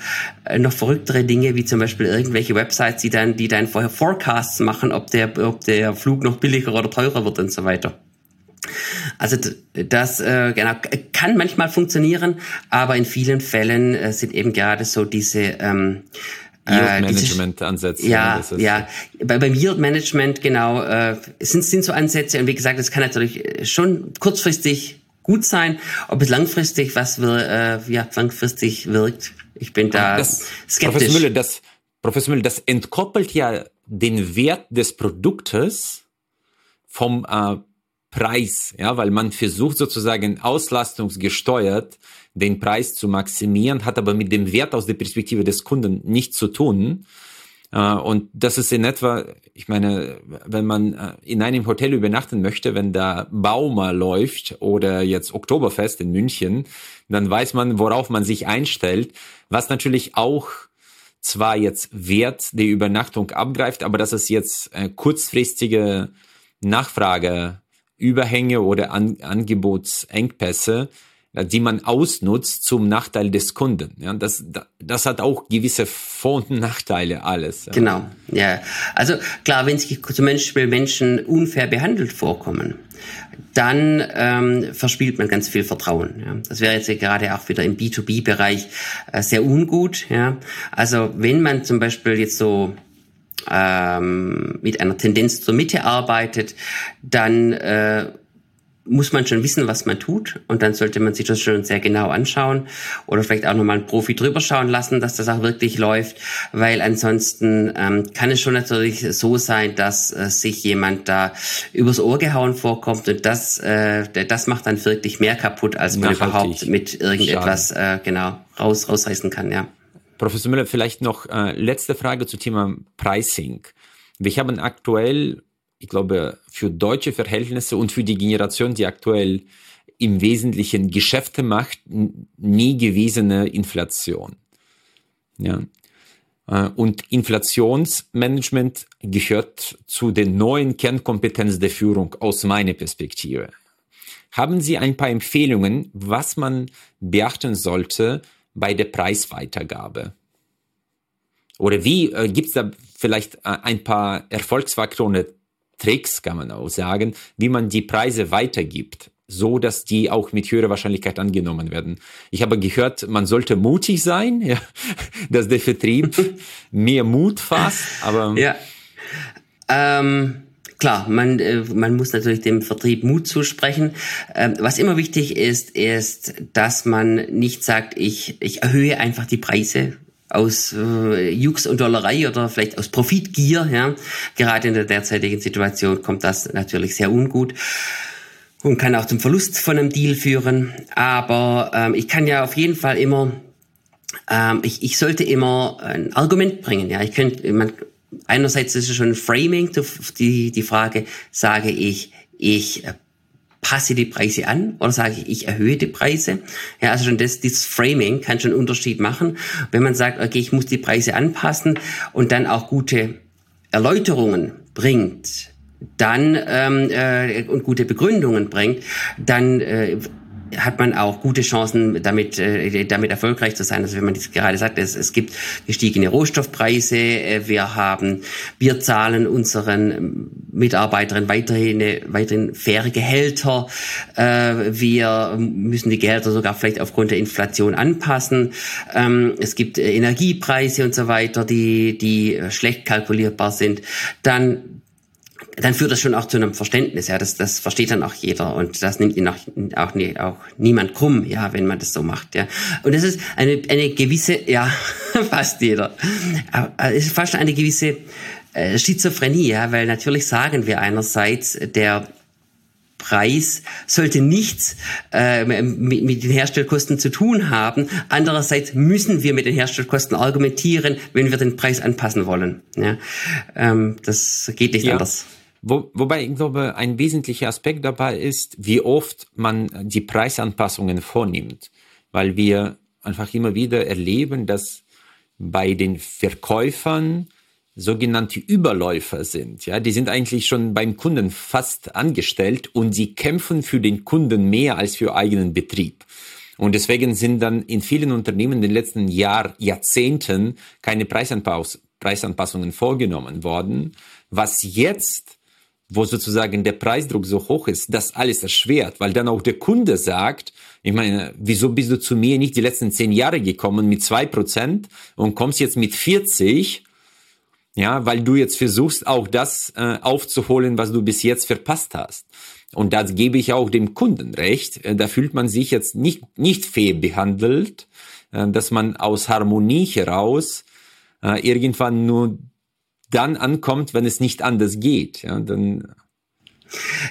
äh, noch verrücktere Dinge, wie zum Beispiel irgendwelche Websites, die dann, die dann vorher Forecasts machen, ob der, ob der Flug noch billiger oder teurer wird und so weiter. Also das äh, genau, kann manchmal funktionieren, aber in vielen Fällen äh, sind eben gerade so diese ähm, äh, Yield-Management-Ansätze. Ja, ja. Bei, beim Yield-Management, genau, äh, sind, sind so Ansätze und wie gesagt, das kann natürlich schon kurzfristig gut sein, ob es langfristig was wir, äh, ja, langfristig wirkt. Ich bin da das, skeptisch. Professor Müller, das, Professor Müller, das entkoppelt ja den Wert des Produktes vom äh, Preis, ja, weil man versucht sozusagen auslastungsgesteuert den Preis zu maximieren, hat aber mit dem Wert aus der Perspektive des Kunden nichts zu tun. Äh, und das ist in etwa, ich meine, wenn man äh, in einem Hotel übernachten möchte, wenn da Bauma läuft oder jetzt Oktoberfest in München, dann weiß man, worauf man sich einstellt, was natürlich auch zwar jetzt Wert der Übernachtung abgreift, aber dass es jetzt äh, kurzfristige Nachfrageüberhänge oder An Angebotsengpässe die man ausnutzt zum Nachteil des Kunden. Ja, das, das hat auch gewisse Vor- und Nachteile alles. Ja. Genau, ja. Also klar, wenn sich zum Beispiel Menschen unfair behandelt vorkommen, dann ähm, verspielt man ganz viel Vertrauen. Ja. Das wäre jetzt gerade auch wieder im B2B-Bereich äh, sehr ungut. Ja. Also wenn man zum Beispiel jetzt so ähm, mit einer Tendenz zur Mitte arbeitet, dann äh, muss man schon wissen, was man tut und dann sollte man sich das schon sehr genau anschauen oder vielleicht auch nochmal einen Profi drüber schauen lassen, dass das auch wirklich läuft, weil ansonsten ähm, kann es schon natürlich so sein, dass äh, sich jemand da übers Ohr gehauen vorkommt und das, äh, das macht dann wirklich mehr kaputt, als man Nachhaltig. überhaupt mit irgendetwas äh, genau raus, rausreißen kann, ja. Professor Müller, vielleicht noch äh, letzte Frage zum Thema Pricing. Wir haben aktuell ich glaube, für deutsche Verhältnisse und für die Generation, die aktuell im Wesentlichen Geschäfte macht, nie gewesene Inflation. Ja. Äh, und Inflationsmanagement gehört zu den neuen Kernkompetenzen der Führung aus meiner Perspektive. Haben Sie ein paar Empfehlungen, was man beachten sollte bei der Preisweitergabe? Oder wie äh, gibt es da vielleicht äh, ein paar Erfolgsfaktoren, Tricks, kann man auch sagen, wie man die Preise weitergibt, so dass die auch mit höherer Wahrscheinlichkeit angenommen werden. Ich habe gehört, man sollte mutig sein, ja, dass der Vertrieb mehr Mut fasst, aber ja. Ähm klar, man, äh, man muss natürlich dem Vertrieb Mut zusprechen. Ähm, was immer wichtig ist, ist, dass man nicht sagt, ich, ich erhöhe einfach die Preise aus äh, Jux und Dollerei oder vielleicht aus Profitgier. Ja. Gerade in der derzeitigen Situation kommt das natürlich sehr ungut und kann auch zum Verlust von einem Deal führen. Aber ähm, ich kann ja auf jeden Fall immer, ähm, ich, ich sollte immer ein Argument bringen. Ja, ich könnte, man, einerseits ist es schon Framing, die, die Frage, sage ich, ich passe die Preise an oder sage ich, ich erhöhe die Preise. Ja, also schon das, dieses Framing kann schon einen Unterschied machen. Wenn man sagt, okay, ich muss die Preise anpassen und dann auch gute Erläuterungen bringt, dann ähm, äh, und gute Begründungen bringt, dann äh, hat man auch gute Chancen, damit, äh, damit erfolgreich zu sein. Also wenn man das gerade sagt, es, es gibt gestiegene Rohstoffpreise, äh, wir haben, wir zahlen unseren Mitarbeiterinnen weiterhin, weiterhin faire Gehälter, äh, wir müssen die Gehälter sogar vielleicht aufgrund der Inflation anpassen. Ähm, es gibt Energiepreise und so weiter, die, die schlecht kalkulierbar sind. Dann dann führt das schon auch zu einem Verständnis, ja, das, das versteht dann auch jeder und das nimmt ihn auch, auch, nie, auch niemand krumm, ja, wenn man das so macht, ja. Und es ist eine, eine gewisse, ja, fast jeder, aber es ist fast eine gewisse äh, Schizophrenie, ja, weil natürlich sagen wir einerseits, der Preis sollte nichts äh, mit, mit den Herstellkosten zu tun haben. Andererseits müssen wir mit den Herstellkosten argumentieren, wenn wir den Preis anpassen wollen. Ja? Ähm, das geht nicht ja. anders. Wo, wobei ich glaube, ein wesentlicher Aspekt dabei ist, wie oft man die Preisanpassungen vornimmt, weil wir einfach immer wieder erleben, dass bei den Verkäufern sogenannte Überläufer sind. Ja, die sind eigentlich schon beim Kunden fast angestellt und sie kämpfen für den Kunden mehr als für eigenen Betrieb. Und deswegen sind dann in vielen Unternehmen in den letzten Jahr, Jahrzehnten keine Preisanpass Preisanpassungen vorgenommen worden, was jetzt wo sozusagen der Preisdruck so hoch ist, das alles erschwert, weil dann auch der Kunde sagt, ich meine, wieso bist du zu mir nicht die letzten zehn Jahre gekommen mit zwei Prozent und kommst jetzt mit 40? Ja, weil du jetzt versuchst, auch das äh, aufzuholen, was du bis jetzt verpasst hast. Und das gebe ich auch dem Kunden recht. Äh, da fühlt man sich jetzt nicht, nicht fair behandelt, äh, dass man aus Harmonie heraus äh, irgendwann nur dann ankommt, wenn es nicht anders geht. Ja, dann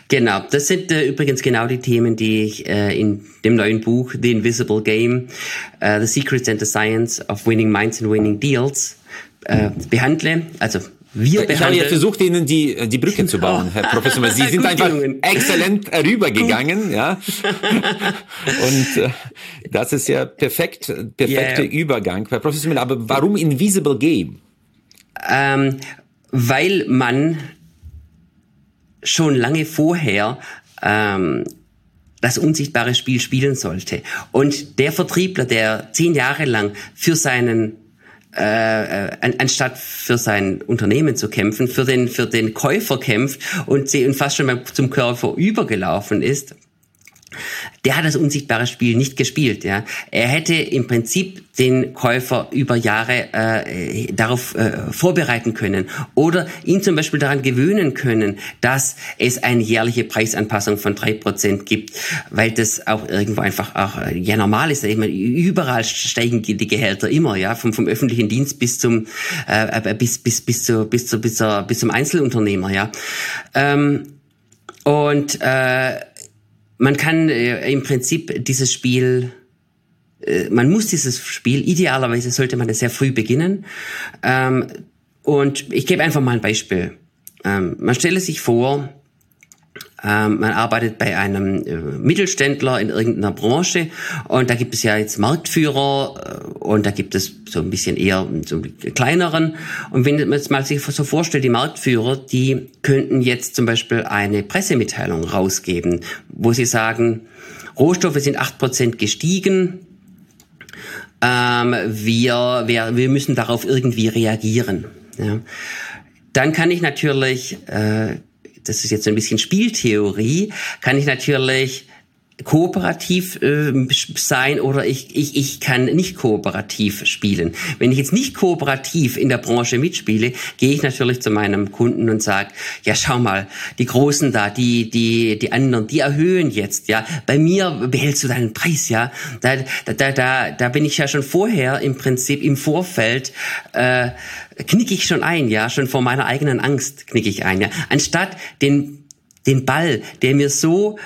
Genau, das sind äh, übrigens genau die Themen, die ich äh, in dem neuen Buch The Invisible Game, uh, The Secrets and the Science of Winning Minds and Winning Deals äh, behandle. Also wir ich habe ja versucht, Ihnen die, die Brücke zu bauen, Herr Professor. Sie sind einfach exzellent rübergegangen, ja. Und äh, das ist ja perfekt, perfekter yeah. Übergang, Herr Professor. Aber warum Invisible Game? Ähm, weil man schon lange vorher ähm, das unsichtbare Spiel spielen sollte. Und der Vertriebler, der zehn Jahre lang für seinen äh, anstatt für sein Unternehmen zu kämpfen, für den, für den Käufer kämpft und, sie, und fast schon mal zum Käufer übergelaufen ist, der hat das unsichtbare Spiel nicht gespielt. Ja. Er hätte im Prinzip den Käufer über Jahre äh, darauf äh, vorbereiten können oder ihn zum Beispiel daran gewöhnen können, dass es eine jährliche Preisanpassung von drei Prozent gibt, weil das auch irgendwo einfach auch äh, ja normal ist. Ich meine, überall steigen die Gehälter immer, ja, vom, vom öffentlichen Dienst bis zum äh, bis bis bis zu, bis zu, bis, zu, bis zum Einzelunternehmer, ja. Ähm, und äh, man kann äh, im Prinzip dieses Spiel äh, man muss dieses Spiel, idealerweise sollte man es sehr früh beginnen. Ähm, und ich gebe einfach mal ein Beispiel. Ähm, man stelle sich vor, man arbeitet bei einem äh, Mittelständler in irgendeiner Branche und da gibt es ja jetzt Marktführer äh, und da gibt es so ein bisschen eher so kleineren. Und wenn man jetzt mal sich so vorstellt, die Marktführer, die könnten jetzt zum Beispiel eine Pressemitteilung rausgeben, wo sie sagen, Rohstoffe sind acht Prozent gestiegen, ähm, wir, wir, wir müssen darauf irgendwie reagieren. Ja. Dann kann ich natürlich äh, das ist jetzt ein bisschen Spieltheorie, kann ich natürlich kooperativ äh, sein oder ich, ich, ich kann nicht kooperativ spielen. Wenn ich jetzt nicht kooperativ in der Branche mitspiele, gehe ich natürlich zu meinem Kunden und sage, ja schau mal, die Großen da, die, die, die anderen, die erhöhen jetzt, ja. Bei mir behältst du deinen Preis, ja. Da, da, da, da bin ich ja schon vorher im Prinzip im Vorfeld äh, knicke ich schon ein, ja, schon vor meiner eigenen Angst knicke ich ein, ja. Anstatt den den Ball, der mir so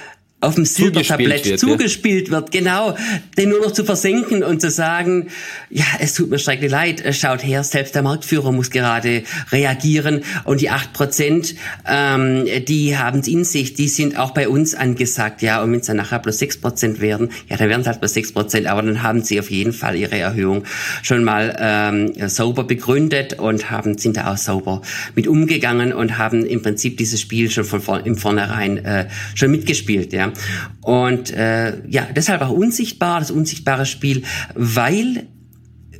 auf dem Silbertablett zugespielt, zugespielt wird, genau, den nur noch zu versenken und zu sagen, ja, es tut mir schrecklich leid, schaut her, selbst der Marktführer muss gerade reagieren. Und die acht Prozent, ähm, die haben es in sich, die sind auch bei uns angesagt, ja, und wenn es dann nachher plus sechs Prozent werden, ja, dann werden es halt plus sechs Prozent, aber dann haben sie auf jeden Fall ihre Erhöhung schon mal ähm, sauber begründet und haben sind da auch sauber mit umgegangen und haben im Prinzip dieses Spiel schon von vor, im Vornherein äh, schon mitgespielt, ja. Und äh, ja, deshalb auch unsichtbar, das unsichtbare Spiel, weil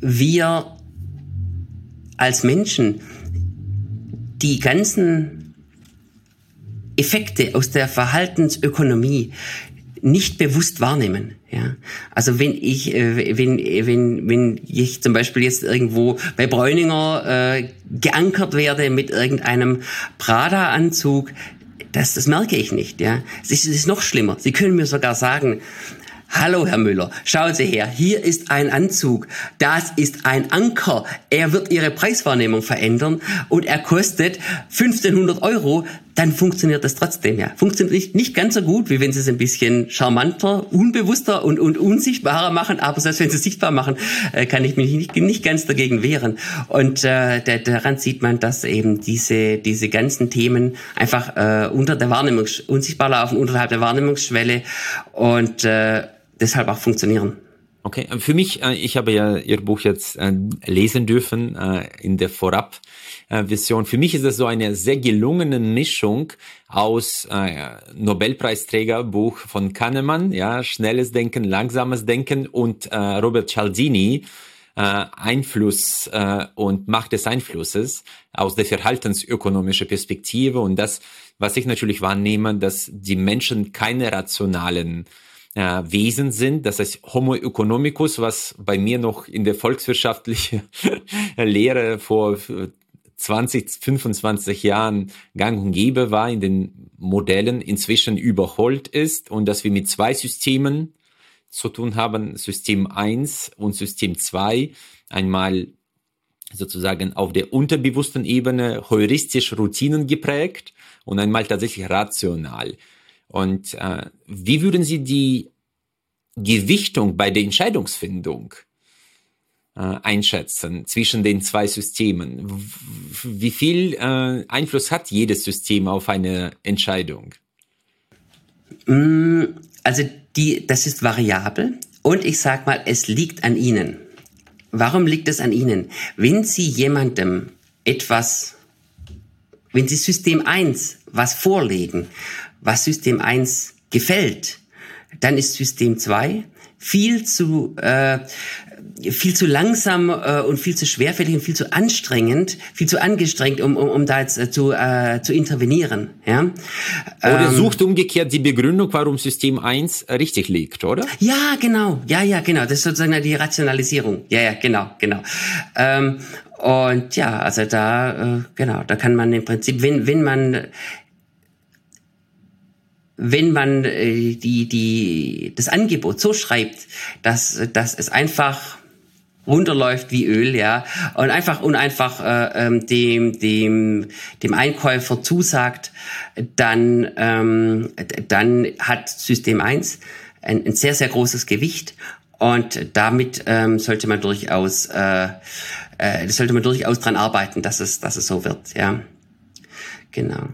wir als Menschen die ganzen Effekte aus der Verhaltensökonomie nicht bewusst wahrnehmen. Ja, also wenn ich, äh, wenn, wenn, wenn ich zum Beispiel jetzt irgendwo bei Bräuninger äh, geankert werde mit irgendeinem Prada-Anzug, das, das merke ich nicht, ja. Es ist, ist noch schlimmer. Sie können mir sogar sagen, Hallo, Herr Müller, schauen Sie her, hier ist ein Anzug, das ist ein Anker, er wird Ihre Preiswahrnehmung verändern und er kostet 1500 Euro, dann funktioniert das trotzdem, ja. Funktioniert nicht, nicht ganz so gut, wie wenn Sie es ein bisschen charmanter, unbewusster und, und unsichtbarer machen, aber selbst wenn Sie es sichtbar machen, äh, kann ich mich nicht, nicht ganz dagegen wehren. Und äh, daran sieht man, dass eben diese, diese ganzen Themen einfach äh, unter der Wahrnehmungs unsichtbar laufen, unterhalb der Wahrnehmungsschwelle und äh, deshalb auch funktionieren. Okay, äh, für mich, äh, ich habe ja Ihr Buch jetzt äh, lesen dürfen in der Vorab-Version. Für mich ist das so eine sehr gelungene Mischung aus Nobelpreisträgerbuch von Kahnemann, ja, schnelles Denken, langsames Denken und Robert Cialdini, Einfluss und Macht des Einflusses aus der verhaltensökonomischen Perspektive und das, was ich natürlich wahrnehme, dass die Menschen keine rationalen äh, Wesen sind. Das heißt Homo economicus, was bei mir noch in der volkswirtschaftlichen Lehre vor 20, 25 Jahren gang und gäbe war, in den Modellen inzwischen überholt ist und dass wir mit zwei Systemen zu tun haben, System 1 und System 2, einmal sozusagen auf der unterbewussten Ebene heuristisch Routinen geprägt und einmal tatsächlich rational. Und äh, wie würden Sie die Gewichtung bei der Entscheidungsfindung äh, einschätzen zwischen den zwei Systemen? Wie viel äh, Einfluss hat jedes System auf eine Entscheidung? Mm, also die, das ist variabel und ich sag mal, es liegt an Ihnen. Warum liegt es an Ihnen? Wenn Sie jemandem etwas, wenn Sie System 1 was vorlegen, was System 1 gefällt, dann ist System 2 viel zu äh, viel zu langsam äh, und viel zu schwerfällig und viel zu anstrengend, viel zu angestrengt, um, um, um da jetzt äh, zu, äh, zu intervenieren. Ja? Oder ähm, sucht umgekehrt die Begründung, warum System 1 richtig liegt, oder? Ja, genau. Ja, ja, genau. Das ist sozusagen die Rationalisierung. Ja, ja, genau, genau. Ähm, und ja, also da, äh, genau, da kann man im Prinzip, wenn, wenn man wenn man äh, die, die, das Angebot so schreibt, dass, dass es einfach runterläuft wie Öl, ja, und einfach und einfach äh, ähm, dem dem dem Einkäufer zusagt, dann ähm, dann hat System 1 ein, ein sehr sehr großes Gewicht und damit ähm, sollte man durchaus äh, äh, sollte man durchaus dran arbeiten, dass es dass es so wird, ja, genau.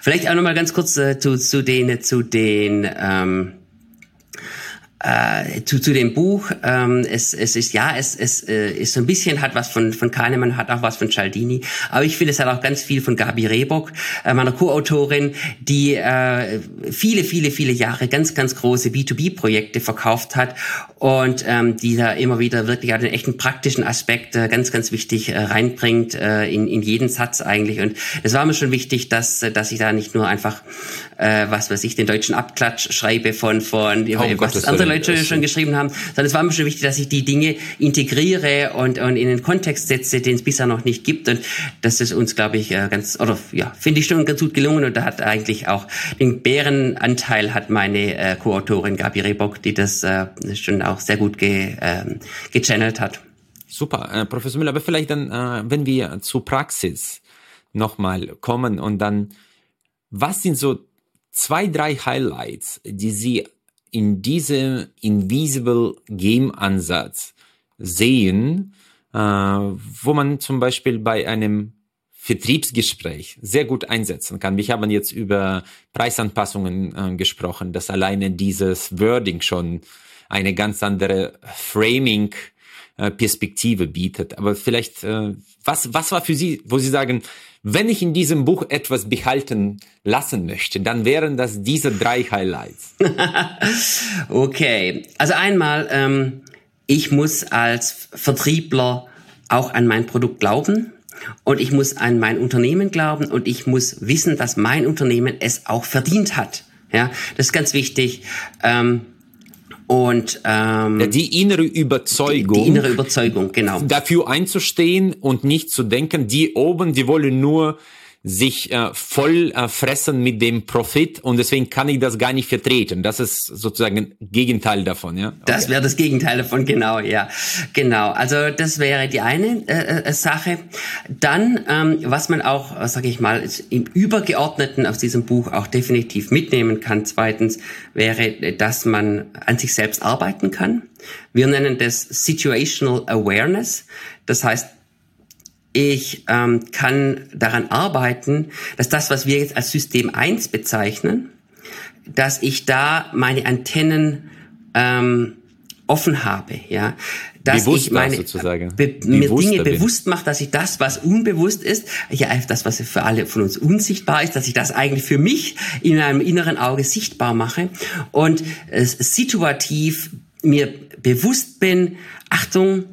Vielleicht auch noch mal ganz kurz äh, zu, zu den, zu den ähm, äh, zu, zu dem Buch, ähm, es, es ist ja, es, es äh, ist so ein bisschen, hat was von, von Kahnemann, hat auch was von Cialdini, aber ich finde, es hat auch ganz viel von Gabi Rehbock, äh, meiner Co-Autorin, die äh, viele, viele, viele Jahre ganz, ganz große B2B-Projekte verkauft hat und ähm, die da immer wieder wirklich einen echten praktischen Aspekt äh, ganz, ganz wichtig äh, reinbringt äh, in, in jeden Satz eigentlich. Und es war mir schon wichtig, dass, dass ich da nicht nur einfach, äh, was weiß ich, den deutschen Abklatsch schreibe von, von oh, was andere Leute schon geschrieben haben, sondern es war mir schon wichtig, dass ich die Dinge integriere und, und in einen Kontext setze, den es bisher noch nicht gibt. Und das ist uns, glaube ich, äh, ganz, oder ja, finde ich schon ganz gut gelungen. Und da hat eigentlich auch den Bärenanteil hat meine äh, Co-Autorin Gabi Rebock, die das äh, schon auch sehr gut ge, äh, gechannelt hat. Super, äh, Professor Müller, aber vielleicht dann, äh, wenn wir zur Praxis nochmal kommen und dann, was sind so zwei, drei Highlights, die Sie in diesem Invisible Game Ansatz sehen, äh, wo man zum Beispiel bei einem Vertriebsgespräch sehr gut einsetzen kann. Wir haben jetzt über Preisanpassungen äh, gesprochen, dass alleine dieses Wording schon eine ganz andere Framing äh, Perspektive bietet. Aber vielleicht, äh, was, was war für Sie, wo Sie sagen, wenn ich in diesem Buch etwas behalten lassen möchte, dann wären das diese drei Highlights. okay, also einmal, ähm, ich muss als Vertriebler auch an mein Produkt glauben und ich muss an mein Unternehmen glauben und ich muss wissen, dass mein Unternehmen es auch verdient hat. Ja, das ist ganz wichtig. Ähm, und ähm, ja, die innere Überzeugung. Die, die, innere Überzeugung, genau. Dafür einzustehen und nicht zu denken, die oben, die wollen nur sich äh, voll äh, fressen mit dem Profit und deswegen kann ich das gar nicht vertreten. Das ist sozusagen Gegenteil davon, ja. Okay. Das wäre das Gegenteil davon, genau, ja, genau. Also das wäre die eine äh, äh Sache. Dann, ähm, was man auch, sage ich mal, im Übergeordneten aus diesem Buch auch definitiv mitnehmen kann. Zweitens wäre, dass man an sich selbst arbeiten kann. Wir nennen das Situational Awareness. Das heißt, ich ähm, kann daran arbeiten, dass das, was wir jetzt als System 1 bezeichnen, dass ich da meine Antennen ähm, offen habe, ja, dass bewusst ich meine. Be mir Dinge bewusst mache, dass ich das, was unbewusst ist, ja, das, was für alle von uns unsichtbar ist, dass ich das eigentlich für mich in einem inneren Auge sichtbar mache und äh, situativ mir bewusst bin, Achtung,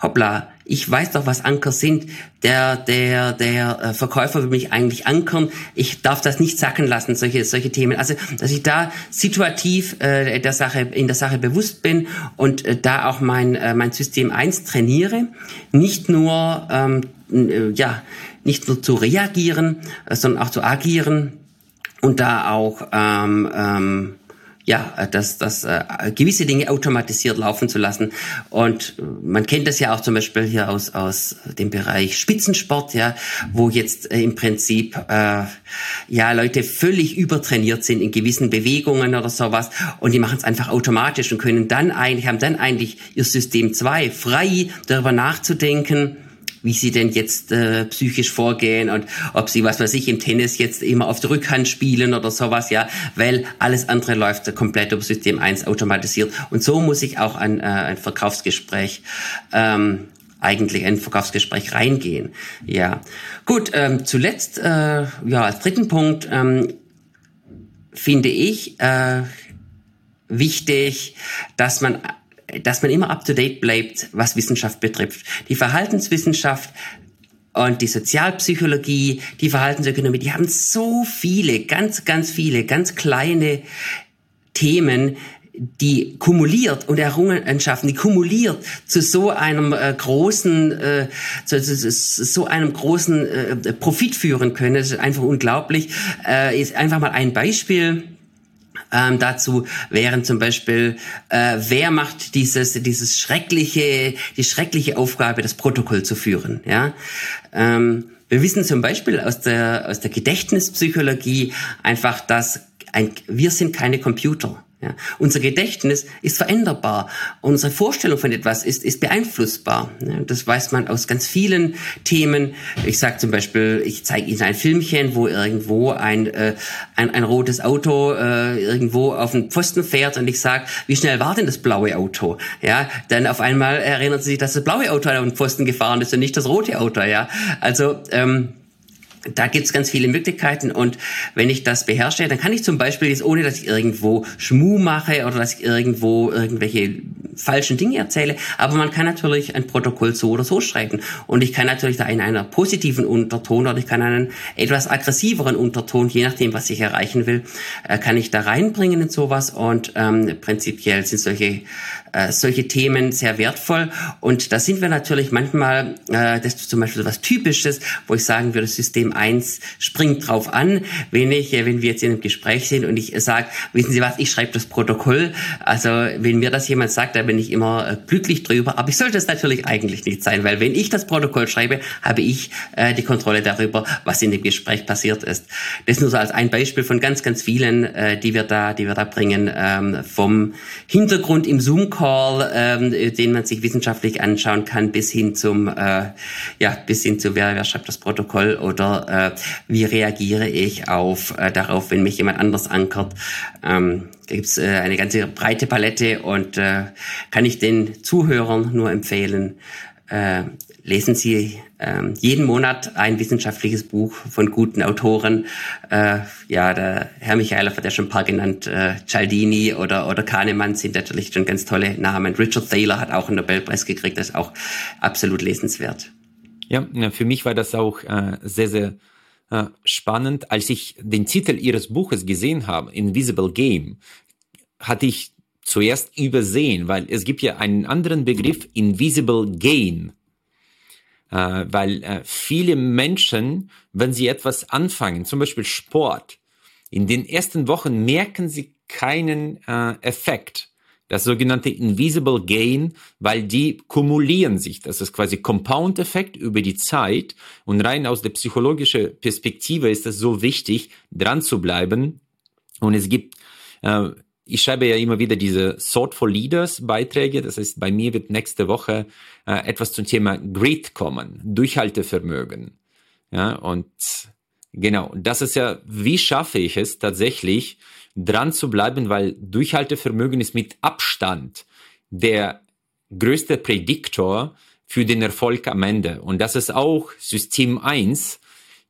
hoppla, ich weiß doch, was Anker sind. Der, der, der äh, Verkäufer will mich eigentlich ankern. Ich darf das nicht sacken lassen, solche, solche Themen. Also, dass ich da situativ äh, der Sache, in der Sache bewusst bin und äh, da auch mein, äh, mein System 1 trainiere. Nicht nur, ähm, äh, ja, nicht nur zu reagieren, äh, sondern auch zu agieren und da auch, ähm, ähm, ja, dass das äh, gewisse Dinge automatisiert laufen zu lassen. Und man kennt das ja auch zum Beispiel hier aus aus dem Bereich Spitzensport, ja, wo jetzt äh, im Prinzip äh, ja Leute völlig übertrainiert sind in gewissen Bewegungen oder sowas und die machen es einfach automatisch und können dann eigentlich haben dann eigentlich ihr System 2 frei darüber nachzudenken wie sie denn jetzt äh, psychisch vorgehen und ob sie, was weiß ich, im Tennis jetzt immer auf der Rückhand spielen oder sowas, ja, weil alles andere läuft komplett über System 1 automatisiert. Und so muss ich auch ein, äh, ein Verkaufsgespräch ähm, eigentlich ein Verkaufsgespräch reingehen. Ja, gut. Ähm, zuletzt, äh, ja, als dritten Punkt ähm, finde ich äh, wichtig, dass man dass man immer up-to-date bleibt, was Wissenschaft betrifft. Die Verhaltenswissenschaft und die Sozialpsychologie, die Verhaltensökonomie, die haben so viele, ganz, ganz viele, ganz kleine Themen, die kumuliert und Errungenschaften, die kumuliert zu so einem äh, großen, äh, zu, zu, so einem großen äh, Profit führen können. Das ist einfach unglaublich. Äh, ist einfach mal ein Beispiel ähm, dazu wären zum Beispiel, äh, wer macht dieses, dieses schreckliche, die schreckliche Aufgabe, das Protokoll zu führen, ja. Ähm, wir wissen zum Beispiel aus der, aus der Gedächtnispsychologie einfach, dass ein, wir sind keine Computer. Ja, unser Gedächtnis ist veränderbar. Unsere Vorstellung von etwas ist, ist beeinflussbar. Ja, das weiß man aus ganz vielen Themen. Ich sage zum Beispiel, ich zeige Ihnen ein Filmchen, wo irgendwo ein, äh, ein, ein rotes Auto äh, irgendwo auf den Pfosten fährt und ich sage, wie schnell war denn das blaue Auto? Ja, dann auf einmal erinnert Sie sich, dass das blaue Auto auf den Pfosten gefahren ist und nicht das rote Auto. Ja, also ähm, da gibt's ganz viele Möglichkeiten und wenn ich das beherrsche, dann kann ich zum Beispiel jetzt, ohne dass ich irgendwo Schmu mache oder dass ich irgendwo irgendwelche falschen Dinge erzähle, aber man kann natürlich ein Protokoll so oder so schreiben und ich kann natürlich da in einer positiven Unterton oder ich kann einen etwas aggressiveren Unterton, je nachdem, was ich erreichen will, äh, kann ich da reinbringen in sowas und ähm, prinzipiell sind solche äh, solche Themen sehr wertvoll. Und da sind wir natürlich manchmal, äh, das ist zum Beispiel was Typisches, wo ich sagen würde, System 1 springt drauf an, wenn ich, äh, wenn wir jetzt in einem Gespräch sind und ich sage, wissen Sie was, ich schreibe das Protokoll. Also wenn mir das jemand sagt, da bin ich immer äh, glücklich drüber. Aber ich sollte es natürlich eigentlich nicht sein, weil wenn ich das Protokoll schreibe, habe ich äh, die Kontrolle darüber, was in dem Gespräch passiert ist. Das nur so als ein Beispiel von ganz, ganz vielen, äh, die wir da, die wir da bringen, ähm, vom Hintergrund im Zoom-Call Call, ähm, den man sich wissenschaftlich anschauen kann, bis hin zum, äh, ja, bis hin zu wer, wer schreibt das Protokoll oder äh, wie reagiere ich auf äh, darauf, wenn mich jemand anders ankert. Ähm, da gibt's äh, eine ganze breite Palette und äh, kann ich den Zuhörern nur empfehlen, äh, lesen Sie ähm, jeden Monat ein wissenschaftliches Buch von guten Autoren. Äh, ja, der Herr Michael hat ja schon ein paar genannt. Äh, Cialdini oder, oder Kahnemann sind natürlich schon ganz tolle Namen. Richard Thaler hat auch einen Nobelpreis gekriegt. Das ist auch absolut lesenswert. Ja, für mich war das auch äh, sehr, sehr äh, spannend. Als ich den Titel Ihres Buches gesehen habe, Invisible Game, hatte ich zuerst übersehen, weil es gibt ja einen anderen Begriff, Invisible Gain äh, weil äh, viele Menschen, wenn sie etwas anfangen, zum Beispiel Sport, in den ersten Wochen merken sie keinen äh, Effekt. Das sogenannte Invisible Gain, weil die kumulieren sich. Das ist quasi Compound-Effekt über die Zeit. Und rein aus der psychologischen Perspektive ist es so wichtig, dran zu bleiben. Und es gibt äh, ich schreibe ja immer wieder diese Sort for Leaders Beiträge. Das heißt, bei mir wird nächste Woche äh, etwas zum Thema Grit kommen, Durchhaltevermögen. Ja, und genau, das ist ja, wie schaffe ich es tatsächlich, dran zu bleiben, weil Durchhaltevermögen ist mit Abstand der größte Prädiktor für den Erfolg am Ende. Und das ist auch System 1,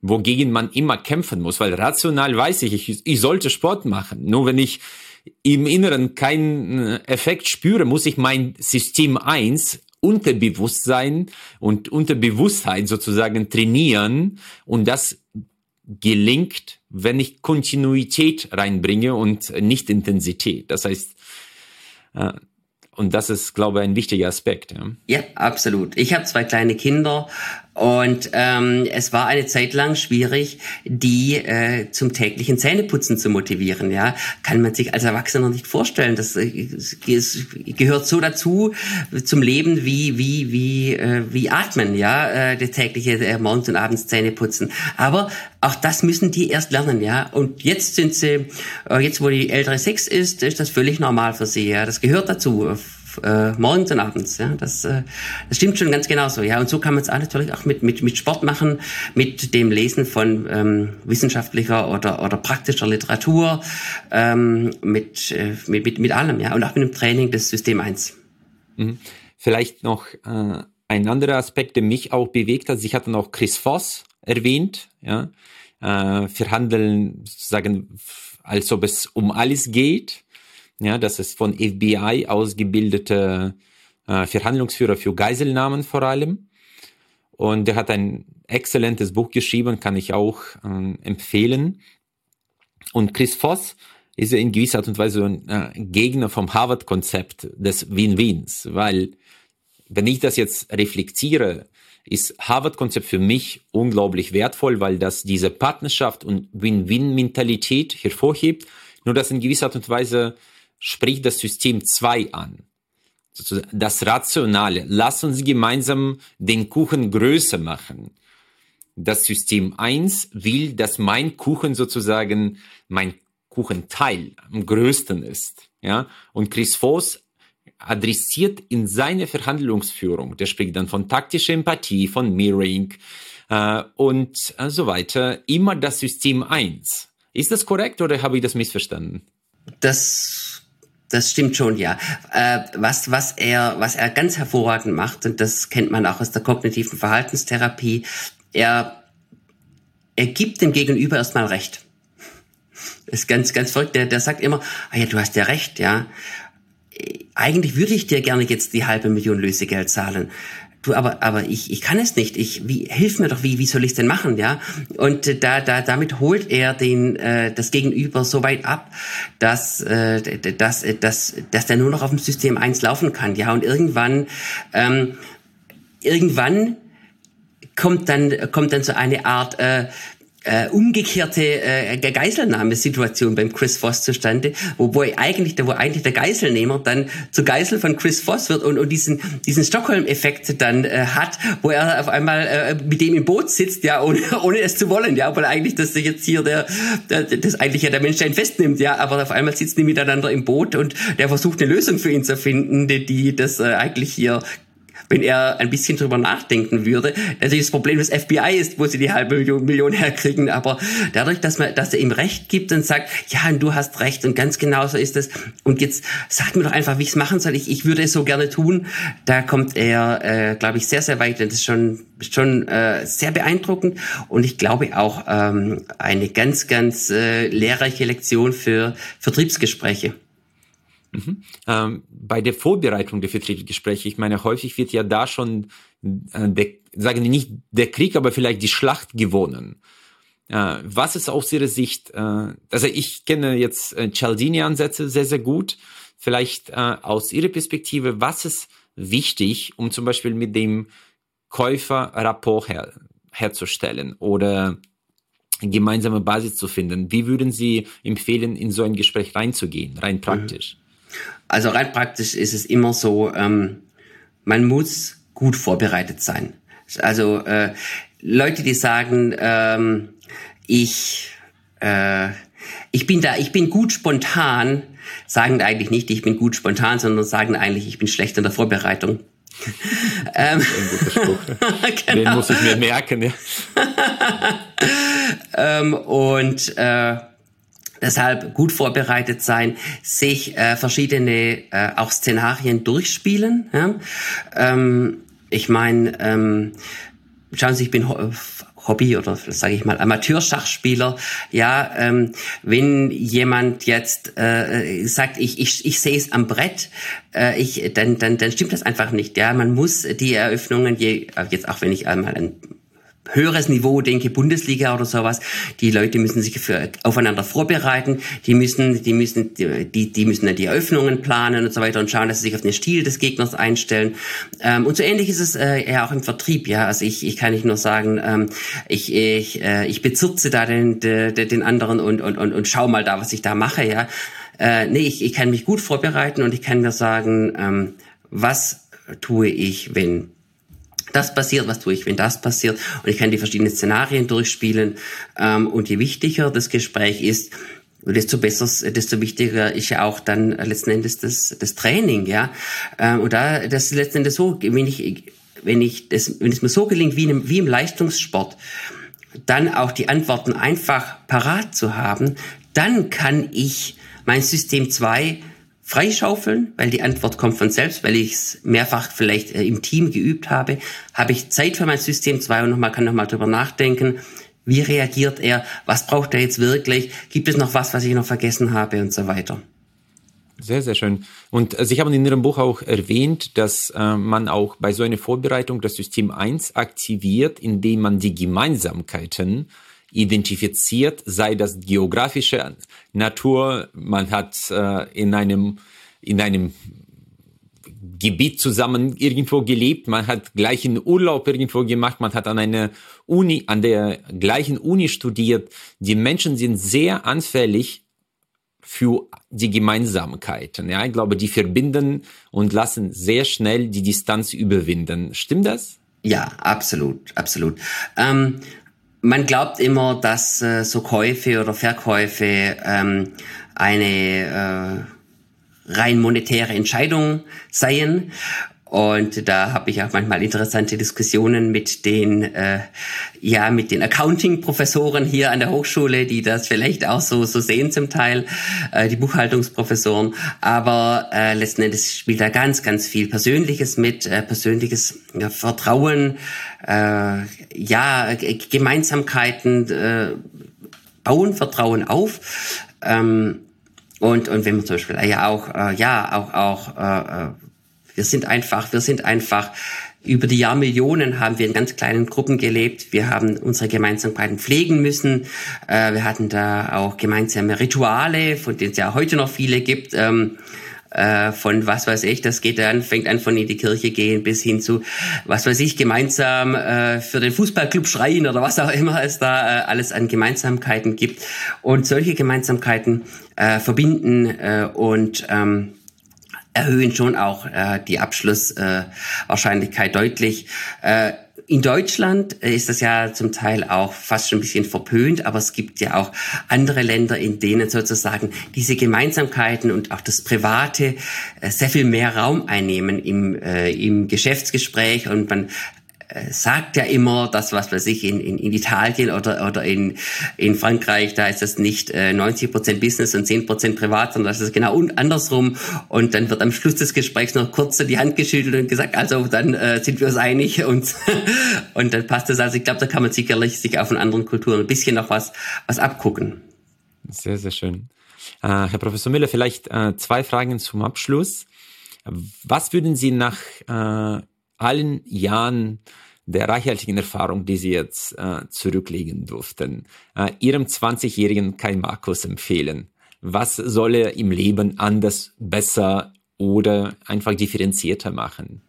wogegen man immer kämpfen muss, weil rational weiß ich, ich, ich sollte Sport machen. Nur wenn ich im Inneren keinen äh, Effekt spüre, muss ich mein System 1 Unterbewusstsein und Unterbewusstheit sozusagen trainieren und das gelingt, wenn ich Kontinuität reinbringe und nicht Intensität. Das heißt, äh, und das ist, glaube ich, ein wichtiger Aspekt. Ja, ja absolut. Ich habe zwei kleine Kinder Und ähm, es war eine Zeit lang schwierig, die äh, zum täglichen Zähneputzen zu motivieren. Ja, kann man sich als Erwachsener nicht vorstellen. Das, äh, gehört so dazu zum Leben wie wie wie äh, wie atmen. Ja, äh, das tägliche äh, morgens und abends Zähneputzen. Aber auch das müssen die erst lernen. Ja, und jetzt sind sie äh, jetzt, wo die ältere sechs ist, ist das völlig normal für sie. Ja, das gehört dazu äh, morgens und abends. Ja, das, äh, das stimmt schon ganz genau so. Ja, und so kann man es natürlich auch mit mit mit Sport machen, mit dem Lesen von ähm, wissenschaftlicher oder oder praktischer Literatur, ähm, mit, äh, mit mit mit allem. Ja, und auch mit dem Training des System 1. Mhm. Vielleicht noch äh, ein anderer Aspekt, der mich auch bewegt hat. Ich hatte noch Chris Voss erwähnt. Ja, äh, verhandeln sozusagen, als ob es um alles geht. Ja, das ist von FBI ausgebildete äh, Verhandlungsführer für Geiselnahmen vor allem. Und der hat ein exzellentes Buch geschrieben, kann ich auch äh, empfehlen. Und Chris Voss ist ja in gewisser Art und Weise ein äh, Gegner vom Harvard-Konzept des Win-Wins, weil wenn ich das jetzt reflektiere, ist Harvard-Konzept für mich unglaublich wertvoll, weil das diese Partnerschaft und Win-Win-Mentalität hervorhebt, nur dass in gewisser Art und Weise spricht das System 2 an. Das Rationale. Lass uns gemeinsam den Kuchen größer machen. Das System 1 will, dass mein Kuchen sozusagen, mein Kuchenteil am größten ist. Ja? Und Chris Voss adressiert in seiner Verhandlungsführung, der spricht dann von taktischer Empathie, von Mirroring äh, und äh, so weiter, immer das System 1. Ist das korrekt oder habe ich das missverstanden? Das das stimmt schon, ja. Äh, was, was er, was er ganz hervorragend macht, und das kennt man auch aus der kognitiven Verhaltenstherapie, er, er gibt dem Gegenüber erstmal Recht. Das ist ganz, ganz verrückt. Der, der sagt immer, ah ja, du hast ja recht, ja. Eigentlich würde ich dir gerne jetzt die halbe Million Lösegeld zahlen du, aber, aber ich, ich kann es nicht. Ich, wie, hilf mir doch, wie, wie soll ich es denn machen, ja? Und äh, da, da, damit holt er den, äh, das Gegenüber so weit ab, dass, äh, dass, äh, dass, dass der nur noch auf dem System 1 laufen kann, ja? Und irgendwann, ähm, irgendwann kommt dann, kommt dann so eine Art, äh, äh, umgekehrte äh, Geiselnahmesituation beim Chris Voss zustande, wo, wo eigentlich, wo eigentlich der Geiselnehmer dann zur Geisel von Chris Voss wird und, und diesen, diesen Stockholm-Effekt dann äh, hat, wo er auf einmal äh, mit dem im Boot sitzt, ja, ohne, ohne es zu wollen, ja, weil eigentlich das jetzt hier der, der das eigentlich ja der Mensch einen festnimmt, ja, aber auf einmal sitzen die miteinander im Boot und der versucht eine Lösung für ihn zu finden, die, die das äh, eigentlich hier wenn er ein bisschen drüber nachdenken würde. Natürlich das Problem des FBI ist, wo sie die halbe Million, Million herkriegen, aber dadurch, dass man, dass er ihm Recht gibt und sagt, ja, und du hast Recht und ganz genau so ist es. Und jetzt sag mir doch einfach, wie ich es machen soll. Ich, ich würde es so gerne tun. Da kommt er, äh, glaube ich, sehr, sehr weit. Und das ist schon, schon äh, sehr beeindruckend. Und ich glaube auch ähm, eine ganz, ganz äh, lehrreiche Lektion für Vertriebsgespräche. Mhm. Ähm, bei der Vorbereitung der Vertriebsgespräche, ich meine, häufig wird ja da schon, äh, der, sagen wir nicht der Krieg, aber vielleicht die Schlacht gewonnen. Äh, was ist aus Ihrer Sicht, äh, also ich kenne jetzt äh, Cialdini-Ansätze sehr, sehr gut. Vielleicht äh, aus Ihrer Perspektive, was ist wichtig, um zum Beispiel mit dem Käufer Rapport her, herzustellen oder gemeinsame Basis zu finden? Wie würden Sie empfehlen, in so ein Gespräch reinzugehen, rein praktisch? Also rein praktisch ist es immer so, ähm, man muss gut vorbereitet sein. Also äh, Leute, die sagen, ähm, ich, äh, ich bin da, ich bin gut spontan, sagen eigentlich nicht, ich bin gut spontan, sondern sagen eigentlich, ich bin schlecht in der Vorbereitung. ähm, genau. Den muss ich mir merken. Ja. ähm, und äh, Deshalb gut vorbereitet sein, sich äh, verschiedene äh, auch Szenarien durchspielen. Ja? Ähm, ich meine, ähm, schauen Sie, ich bin Hobby oder sage ich mal Amateurschachspieler. Ja, ähm, wenn jemand jetzt äh, sagt, ich ich, ich sehe es am Brett, äh, ich dann dann dann stimmt das einfach nicht. Ja, man muss die Eröffnungen je, jetzt auch wenn ich einmal ein höheres Niveau, denke Bundesliga oder sowas. Die Leute müssen sich für, aufeinander vorbereiten, die müssen, die müssen, die, die müssen dann die Eröffnungen planen und so weiter und schauen, dass sie sich auf den Stil des Gegners einstellen. Ähm, und so ähnlich ist es äh, ja auch im Vertrieb, ja. Also ich, ich kann nicht nur sagen, ähm, ich, ich, äh, ich bezirze da den, den, den anderen und, und, und, und schau mal da, was ich da mache, ja. Äh, nee, ich, ich kann mich gut vorbereiten und ich kann mir sagen, ähm, was tue ich, wenn das passiert, was tue ich, wenn das passiert. Und ich kann die verschiedenen Szenarien durchspielen. Ähm, und je wichtiger das Gespräch ist, desto besser, desto wichtiger ist ja auch dann letzten Endes das, das Training, ja. Ähm, und da, das ist letzten Endes so, wenn ich, wenn ich das, wenn es mir so gelingt wie, einem, wie im Leistungssport, dann auch die Antworten einfach parat zu haben, dann kann ich mein System 2 freischaufeln, weil die Antwort kommt von selbst, weil ich es mehrfach vielleicht äh, im Team geübt habe, habe ich Zeit für mein System 2 und nochmal, kann nochmal drüber nachdenken, wie reagiert er, was braucht er jetzt wirklich, gibt es noch was, was ich noch vergessen habe und so weiter. Sehr, sehr schön. Und äh, Sie haben in Ihrem Buch auch erwähnt, dass äh, man auch bei so einer Vorbereitung das System 1 aktiviert, indem man die Gemeinsamkeiten identifiziert, sei das geografische Natur, man hat äh, in einem in einem Gebiet zusammen irgendwo gelebt, man hat gleichen Urlaub irgendwo gemacht, man hat an einer Uni, an der gleichen Uni studiert. Die Menschen sind sehr anfällig für die Gemeinsamkeiten. Ja, ich glaube, die verbinden und lassen sehr schnell die Distanz überwinden. Stimmt das? Ja, absolut, absolut. Ähm, man glaubt immer, dass äh, so Käufe oder Verkäufe ähm, eine äh, rein monetäre Entscheidung seien. Und da habe ich auch manchmal interessante Diskussionen mit den, äh, ja, mit den Accounting-Professoren hier an der Hochschule, die das vielleicht auch so, so sehen zum Teil, äh, die Buchhaltungsprofessoren. Aber äh, letzten Endes spielt da ganz, ganz viel Persönliches mit, äh, persönliches ja, Vertrauen, äh, ja, Gemeinsamkeiten, äh, bauen Vertrauen auf. Ähm, und, und wenn man zum Beispiel ja auch, äh, ja, auch, auch äh, äh wir sind einfach, wir sind einfach über die Jahrmillionen haben wir in ganz kleinen Gruppen gelebt. Wir haben unsere Gemeinsamkeiten pflegen müssen. Äh, wir hatten da auch gemeinsame Rituale, von denen es ja heute noch viele gibt. Ähm, äh, von was weiß ich, das geht dann, fängt an von in die Kirche gehen bis hin zu, was weiß ich, gemeinsam äh, für den Fußballclub schreien oder was auch immer es da alles an Gemeinsamkeiten gibt. Und solche Gemeinsamkeiten verbinden und ähm, erhöhen schon auch äh, die Abschlusswahrscheinlichkeit äh, deutlich. Äh, in Deutschland ist das ja zum Teil auch fast schon ein bisschen verpönt, aber es gibt ja auch andere Länder, in denen sozusagen diese Gemeinsamkeiten und auch das Private äh, sehr viel mehr Raum einnehmen im, äh, im Geschäftsgespräch und man sagt ja immer, dass was weiß ich in, in, in Italien oder oder in in Frankreich, da ist es nicht äh, 90% Business und 10% privat, sondern das ist genau andersrum. Und dann wird am Schluss des Gesprächs noch kurz die Hand geschüttelt und gesagt, also dann äh, sind wir uns einig und und dann passt es. Also ich glaube, da kann man sicherlich sich auch von anderen Kulturen ein bisschen noch was was abgucken. Sehr sehr schön, äh, Herr Professor Müller. Vielleicht äh, zwei Fragen zum Abschluss. Was würden Sie nach äh, allen Jahren der reichhaltigen Erfahrung, die Sie jetzt äh, zurücklegen durften, äh, Ihrem 20-jährigen Kai Markus empfehlen? Was soll er im Leben anders, besser oder einfach differenzierter machen?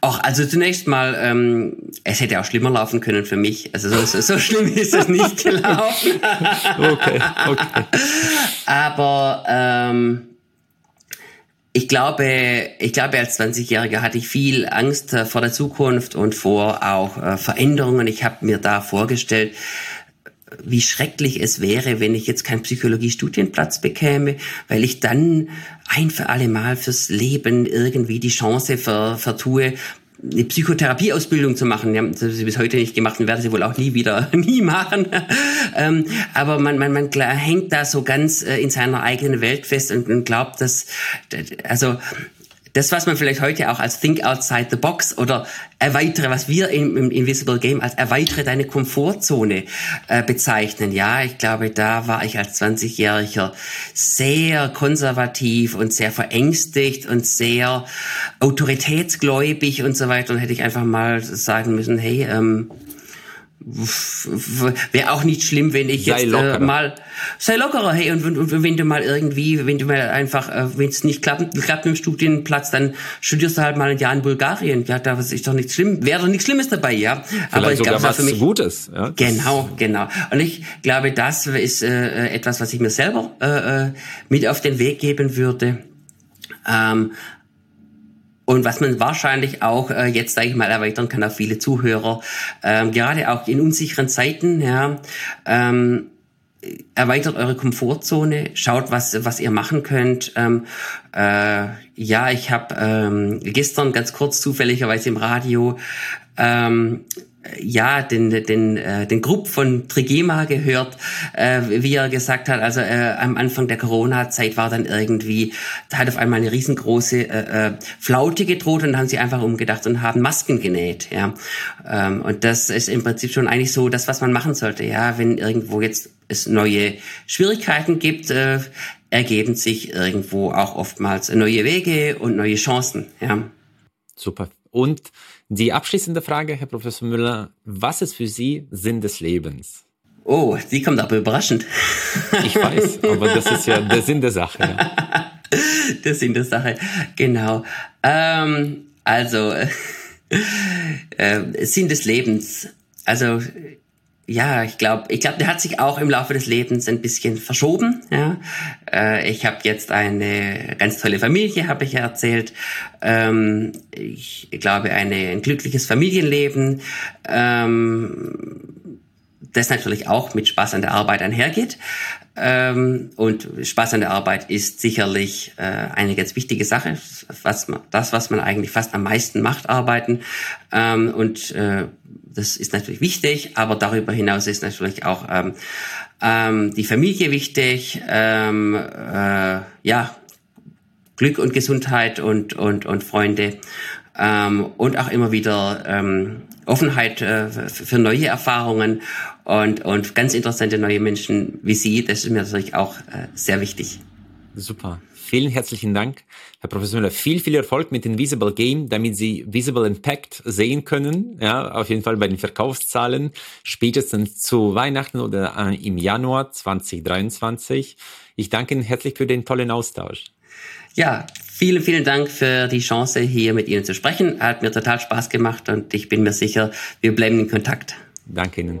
Ach, also zunächst mal, ähm, es hätte auch schlimmer laufen können für mich. Also so, so, so schlimm ist es nicht gelaufen. okay, okay. Aber ähm, ich glaube, ich glaube, als 20-Jähriger hatte ich viel Angst äh, vor der Zukunft und vor auch äh, Veränderungen. Ich habe mir da vorgestellt, wie schrecklich es wäre, wenn ich jetzt keinen Psychologiestudienplatz bekäme, weil ich dann ein für alle Mal fürs Leben irgendwie die Chance ver, vertue, eine Psychotherapieausbildung zu machen. Ja, das habe ich bis heute nicht gemacht und werde sie wohl auch nie wieder, nie machen. ähm, aber man, man, man hängt da so ganz äh, in seiner eigenen Welt fest und, und glaubt, dass, also das, was man vielleicht heute auch als Think Outside the Box oder erweitere, was wir im, im Invisible Game als erweitere deine Komfortzone äh, bezeichnen. Ja, ich glaube, da war ich als 20-Jähriger sehr konservativ und sehr verängstigt und sehr autoritätsgläubig und so weiter. Und hätte ich einfach mal sagen müssen, hey, ähm, wäre auch nicht schlimm, wenn ich sei jetzt äh, mal sei lockerer, hey und, und, und, wenn du mal irgendwie, wenn du mal einfach, äh, wenn es nicht klappt, klappt mit dem Studienplatz, dann studierst du halt mal ein Jahr in Bulgarien. Ja, da ist doch nichts schlimm, wäre doch nichts Schlimmes dabei, ja. Vielleicht Aber ich glaube, was für mich Gutes. Ja? Genau, genau. Und ich glaube, das ist äh, etwas, was ich mir selber äh, äh mit auf den Weg geben würde. Ähm, und was man wahrscheinlich auch äh, jetzt, sage ich mal, erweitern kann auf viele Zuhörer, ähm, gerade auch in unsicheren Zeiten, ja, ähm, erweitert eure Komfortzone, schaut, was, was ihr machen könnt. Ähm, äh, ja, ich habe ähm, gestern ganz kurz zufälligerweise im Radio ähm, ja, den, den, äh, den Grupp von Trigema gehört, äh, wie er gesagt hat, also äh, am Anfang der Corona-Zeit war dann irgendwie, da hat auf einmal eine riesengroße äh, äh, Flaute gedroht und haben sie einfach umgedacht und haben Masken genäht, ja. Ähm, und das ist im Prinzip schon eigentlich so das, was man machen sollte, ja, wenn irgendwo jetzt es neue Schwierigkeiten gibt, äh, ergeben sich irgendwo auch oftmals neue Wege und neue Chancen, ja. Super. Und die abschließende Frage, Herr Professor Müller, was ist für Sie Sinn des Lebens? Oh, die kommt aber überraschend. Ich weiß, aber das ist ja der Sinn der Sache. Ja. Der Sinn der Sache, genau. Ähm, also, äh, Sinn des Lebens. Also ja, ich glaube, ich glaube, der hat sich auch im Laufe des Lebens ein bisschen verschoben. Ja, äh, ich habe jetzt eine ganz tolle Familie, habe ich erzählt. Ähm, ich glaube, eine, ein glückliches Familienleben, ähm, das natürlich auch mit Spaß an der Arbeit einhergeht. Ähm, und Spaß an der Arbeit ist sicherlich äh, eine ganz wichtige Sache, was man, das, was man eigentlich fast am meisten macht, arbeiten. Ähm, und äh, das ist natürlich wichtig, aber darüber hinaus ist natürlich auch ähm, ähm, die Familie wichtig, ähm, äh, ja, Glück und Gesundheit und, und, und Freunde ähm, und auch immer wieder ähm, Offenheit äh, für neue Erfahrungen und, und ganz interessante neue Menschen wie Sie. Das ist mir natürlich auch äh, sehr wichtig. Super. Vielen herzlichen Dank, Herr Professor Müller. Viel, viel Erfolg mit dem Visible Game, damit Sie Visible Impact sehen können. Ja, auf jeden Fall bei den Verkaufszahlen. Spätestens zu Weihnachten oder äh, im Januar 2023. Ich danke Ihnen herzlich für den tollen Austausch. Ja, vielen, vielen Dank für die Chance, hier mit Ihnen zu sprechen. Hat mir total Spaß gemacht und ich bin mir sicher, wir bleiben in Kontakt. Danke Ihnen.